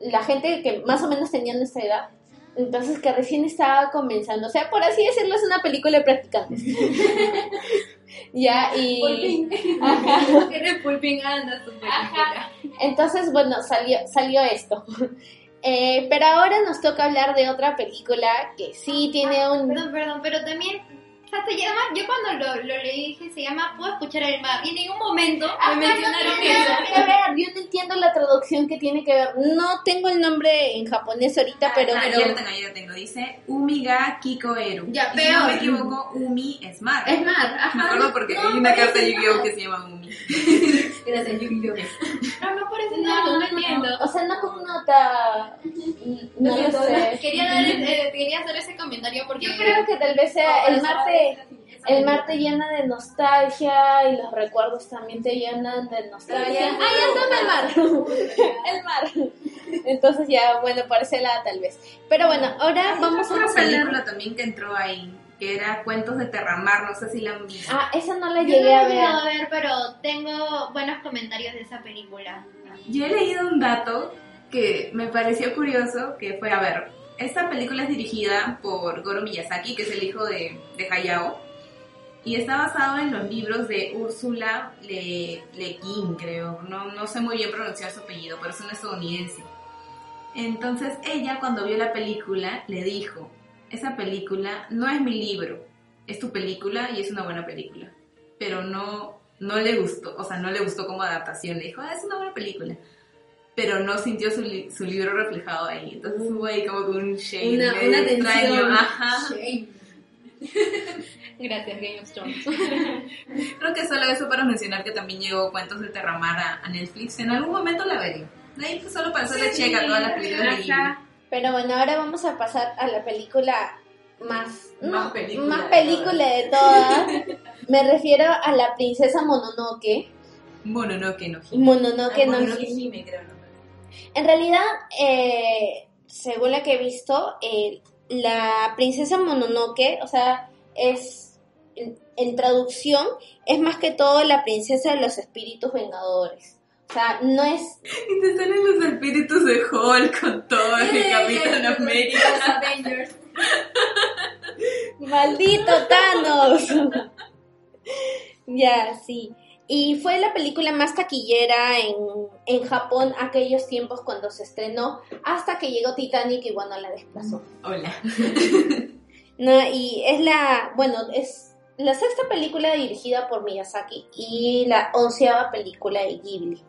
la gente que más o menos tenía nuestra edad, entonces que recién estaba comenzando, o sea, por así decirlo, es una película de practicantes. ya y Ajá. Eres Pulping anda su película. Entonces, bueno, salió, salió esto. Eh, pero ahora nos toca hablar de otra película que sí tiene un... Perdón, perdón, pero también. O sea, se llama, yo cuando lo, lo leí dije, se llama Puedo escuchar el mar. Y en ningún momento me mencionaron eso. A ver, yo no entiendo la traducción que tiene que ver. No tengo el nombre en japonés ahorita, pero... Ah, ya lo tengo, ya lo tengo. Dice Umi ga Kikoeru. Ya, y si no pero- me equivoco, Umi es mar. Es mar, Me ajá. acuerdo porque hay una carta de Yu-Gi-Oh que se llama Umi. Gracias, Yu-Gi-Oh. No, no por ese No, no, no, entiendo. O sea, no connota... No lo sé. Quería, dar, eh, quería hacer ese comentario porque. Yo creo que tal vez sea el mar el mar te llena de nostalgia y los recuerdos también te llenan de nostalgia. ¡Ay, anda el mar! el mar. Entonces ya, bueno, por ese lado tal vez. Pero bueno, ahora vamos a una película también que entró ahí, que era Cuentos de Terramar, no sé si la han visto. Ah, esa no la Yo llegué no a he llegado ver. a ver, pero tengo buenos comentarios de esa película. Yo he leído un dato que me pareció curioso, que fue, a ver, esta película es dirigida por Goro Miyazaki, que es el hijo de, Hayao, y está basado en los libros de Úrsula Le, Le Guin, creo, no, no sé muy bien pronunciar su apellido, pero es una estadounidense. Entonces ella cuando vio la película le dijo, esa película no es mi libro, es tu película y es una buena película, pero no, no le gustó, o sea, no le gustó como adaptación, le dijo, ah, es una buena película, pero no sintió su, li- su libro reflejado ahí, entonces hubo ahí como que un shade Una, una extraño, ajá. Shame. Gracias, Game of Thrones. Creo que solo eso para mencionar que también llegó Cuentos de Terramar a, Netflix, en algún momento la veré. Ahí fue solo para hacerle check a todas las películas de. Pero bueno, ahora vamos a pasar a la película más, no, Más película más de película de todas. Me refiero a la princesa Mononoke. Mononoke no. Mononoke Ah, no Mononoke. Hime, creo, ¿no? En realidad, eh, según la que he visto, eh, la princesa Mononoke, o sea, es en, en traducción es más que todo la princesa de los espíritus vengadores. O sea, no es Y te salen los espíritus de Hulk con todo el Capitán América. Los Avengers. Maldito Thanos. ya, sí. Y fue la película más taquillera en, en Japón aquellos tiempos cuando se estrenó, hasta que llegó Titanic y bueno, la desplazó. Hola. No, y es la, bueno, es la sexta película dirigida por Miyazaki y la onceava película de Ghibli.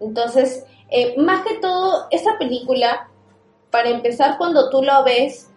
Entonces, eh, más que todo, esta película, para empezar, cuando tú lo ves,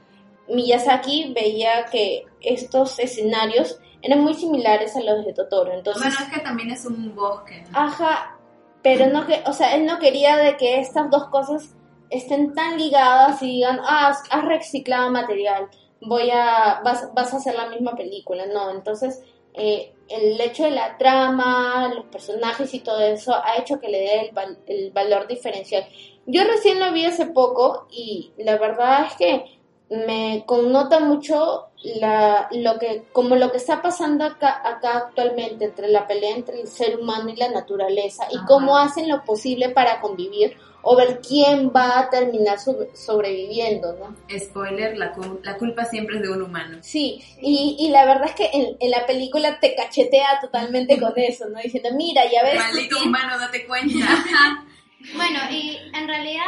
Miyazaki veía que estos escenarios eran muy similares a los de Totoro. Entonces, Bueno, es que también es un bosque. ¿no? Ajá, pero no que, o sea, él no quería de que estas dos cosas estén tan ligadas y digan, ah, has, reciclado material, voy a, vas, vas a hacer la misma película, no, entonces eh, el hecho de la trama, los personajes y todo eso ha hecho que le dé el, val- el valor diferencial. Yo recién lo vi hace poco y la verdad es que me connota mucho la, lo que, como lo que está pasando acá, acá actualmente entre la pelea entre el ser humano y la naturaleza y cómo hacen lo posible para convivir o ver quién va a terminar sobre- sobreviviendo, ¿no? Spoiler, la, cul- la culpa siempre es de un humano. Sí, y, y la verdad es que en, en la película te cachetea totalmente con eso, ¿no? Diciendo, mira, ya ves, Maldito humano, date cuenta. Bueno, y en realidad,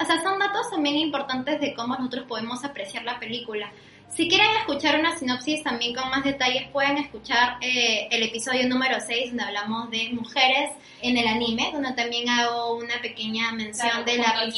o sea, son datos también importantes de cómo nosotros podemos apreciar la película. Si quieren escuchar una sinopsis también con más detalles, pueden escuchar eh, el episodio número 6, donde hablamos de mujeres en el anime, donde también hago una pequeña mención Claro, de la.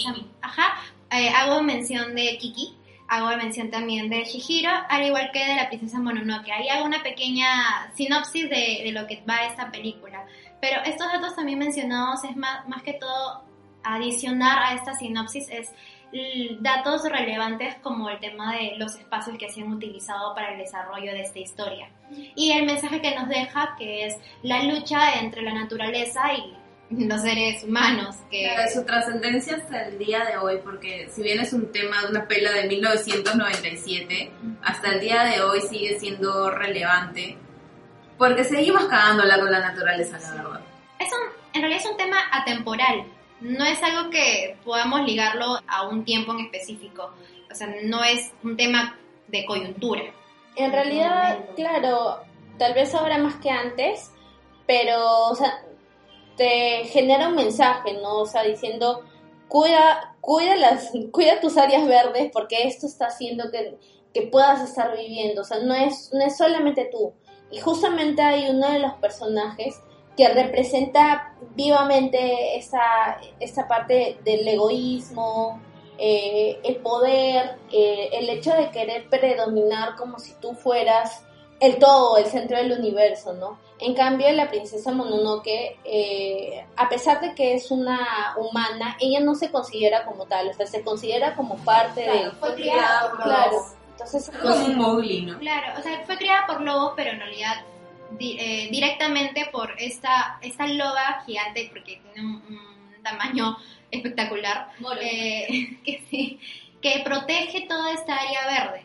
Ajá, eh, hago mención de Kiki, hago mención también de Shihiro, al igual que de la princesa Mononoke. Ahí hago una pequeña sinopsis de, de lo que va esta película. Pero estos datos también mencionados es más, más que todo adicionar a esta sinopsis es datos relevantes como el tema de los espacios que se han utilizado para el desarrollo de esta historia. Y el mensaje que nos deja que es la lucha entre la naturaleza y los seres humanos. Que su trascendencia hasta el día de hoy, porque si bien es un tema de una pela de 1997, hasta el día de hoy sigue siendo relevante, porque seguimos cagándola con la naturaleza, la verdad. es un, en realidad es un tema atemporal. No es algo que podamos ligarlo a un tiempo en específico. O sea, no es un tema de coyuntura. En realidad, claro, tal vez ahora más que antes, pero, o sea, te genera un mensaje, ¿no? O sea, diciendo, cuida, cuida, las, cuida tus áreas verdes porque esto está haciendo que, que puedas estar viviendo. O sea, no es, no es solamente tú. Y justamente hay uno de los personajes que representa vivamente esa, esa parte del egoísmo, eh, el poder, eh, el hecho de querer predominar como si tú fueras el todo, el centro del universo, ¿no? En cambio, la princesa Mononoke, eh, a pesar de que es una humana, ella no se considera como tal, o sea, se considera como parte Claro, del... fue criada por Claro, lobos. entonces... Es como un Mowgli, ¿no? Claro, o sea, fue criada por lobos, pero en realidad di- eh, directamente por esta, esta loba gigante, porque tiene un, un tamaño espectacular, eh, que, sí, que protege toda esta área verde.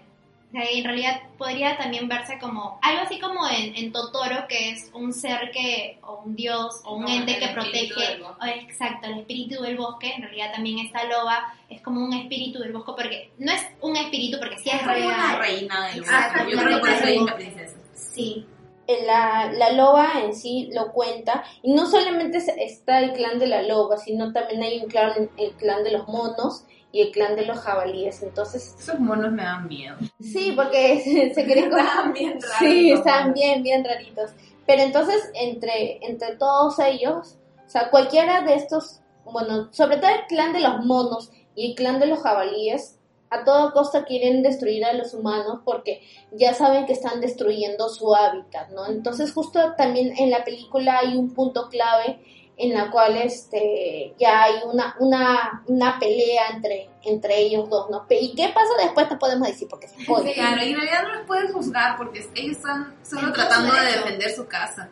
O sea, en realidad podría también verse como algo así como en, en Totoro, que es un ser que, o un dios, o un Como ente que protege, del bosque. o exacto, el espíritu del bosque. En realidad también esta loba es como un espíritu del bosque, porque no es un espíritu, porque sí es, Es real. una reina del Exacto, bosque. Yo creo que por eso es una princesa. Sí, La, la loba en sí lo cuenta, y no solamente es- está el clan de la loba, sino también hay un clan, el clan de los monos y el clan de los jabalíes. Entonces, Esos monos me dan miedo. sí, porque se, se creen Estaban bien raros. Sí, están bien, bien raritos. Pero entonces, entre, entre todos ellos, o sea, cualquiera de estos, bueno, sobre todo el clan de los monos y el clan de los jabalíes, a toda costa quieren destruir a los humanos porque ya saben que están destruyendo su hábitat, ¿no? Entonces, justo también en la película hay un punto clave en la cual este ya hay una una, una pelea entre entre ellos dos, ¿no? ¿Y qué pasa después? No podemos decir porque es spoiler. Claro, y en realidad no los puedes juzgar porque ellos están solo tratando de defender su casa.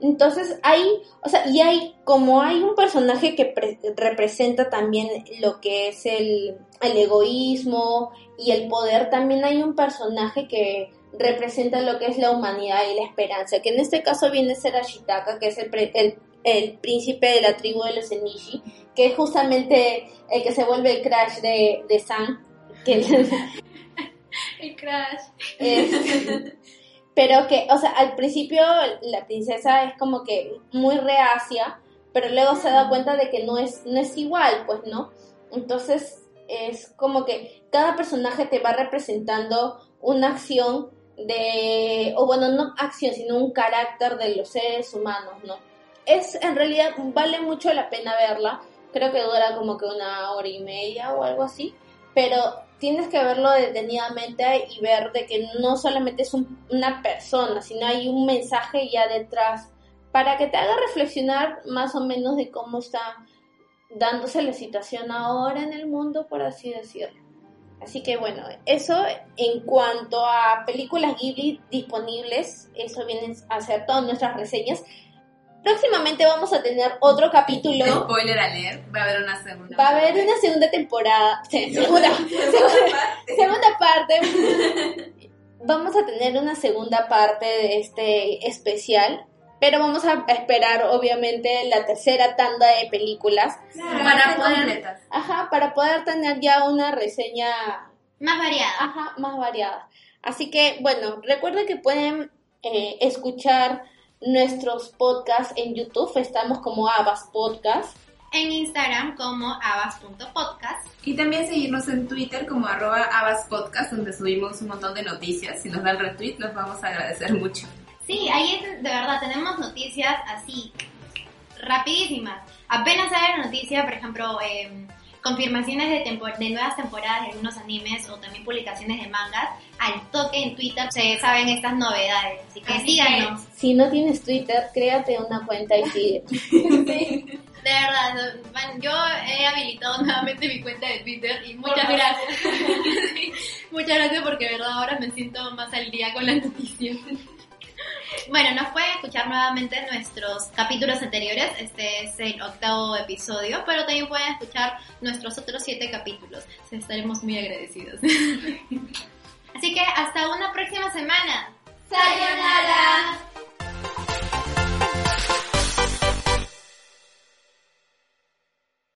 Entonces hay, o sea, y hay, como hay un personaje que pre- representa también lo que es el, el egoísmo y el poder, también hay un personaje que representa lo que es la humanidad y la esperanza, que en este caso viene a ser Ashitaka, que es el, pre- el, el príncipe de la tribu de los Enishi, que es justamente el que se vuelve el crash de, de San, que El crash. es- pero que, o sea, al principio la princesa es como que muy reacia, pero luego se da cuenta de que no es, no es igual, pues, ¿no? Entonces es como que cada personaje te va representando una acción de, o bueno, no acción, sino un carácter de los seres humanos, ¿no? Es, en realidad, vale mucho la pena verla, creo que dura como que una hora y media o algo así, pero tienes que verlo detenidamente y ver de que no solamente es un- una persona, sino hay un mensaje ya detrás para que te haga reflexionar más o menos de cómo está dándose la situación ahora en el mundo, por así decirlo. Así que bueno, eso en cuanto a películas Ghibli disponibles, eso vienen a ser todas nuestras reseñas. Próximamente vamos a tener otro capítulo. Spoiler alert, va a haber una segunda. Va a haber una segunda temporada. se- Segunda, segunda parte. Vamos a tener una segunda parte de este especial. Pero vamos a esperar, obviamente, la tercera tanda de películas. para poder- completas. Ajá, para poder tener ya una reseña más variada. ajá, más variada. Así que, bueno, recuerden que pueden eh, escuchar nuestros podcasts en YouTube. Estamos como Abas Podcast. En Instagram como abas.podcast. Y también seguirnos en Twitter como arroba abaspodcast, donde subimos un montón de noticias. Si nos dan retweet, los vamos a agradecer mucho. Sí, ahí es- de verdad tenemos noticias así, rapidísimas. Apenas sale la noticia, por ejemplo, em, confirmaciones de, tempo- de nuevas temporadas de algunos animes o también publicaciones de mangas, al toque en Twitter se saben estas novedades. Así que síganos. Si no tienes Twitter, créate una cuenta y sigue. De verdad, man, yo he habilitado nuevamente mi cuenta de Twitter y muchas gracias. Sí, muchas gracias porque de verdad ahora me siento más al día con las noticias. Bueno, nos pueden escuchar nuevamente en nuestros capítulos anteriores. Este es el octavo episodio, pero también pueden escuchar nuestros otros siete capítulos. Estaremos muy agradecidos. Así que hasta una próxima semana. ¡Sayonara!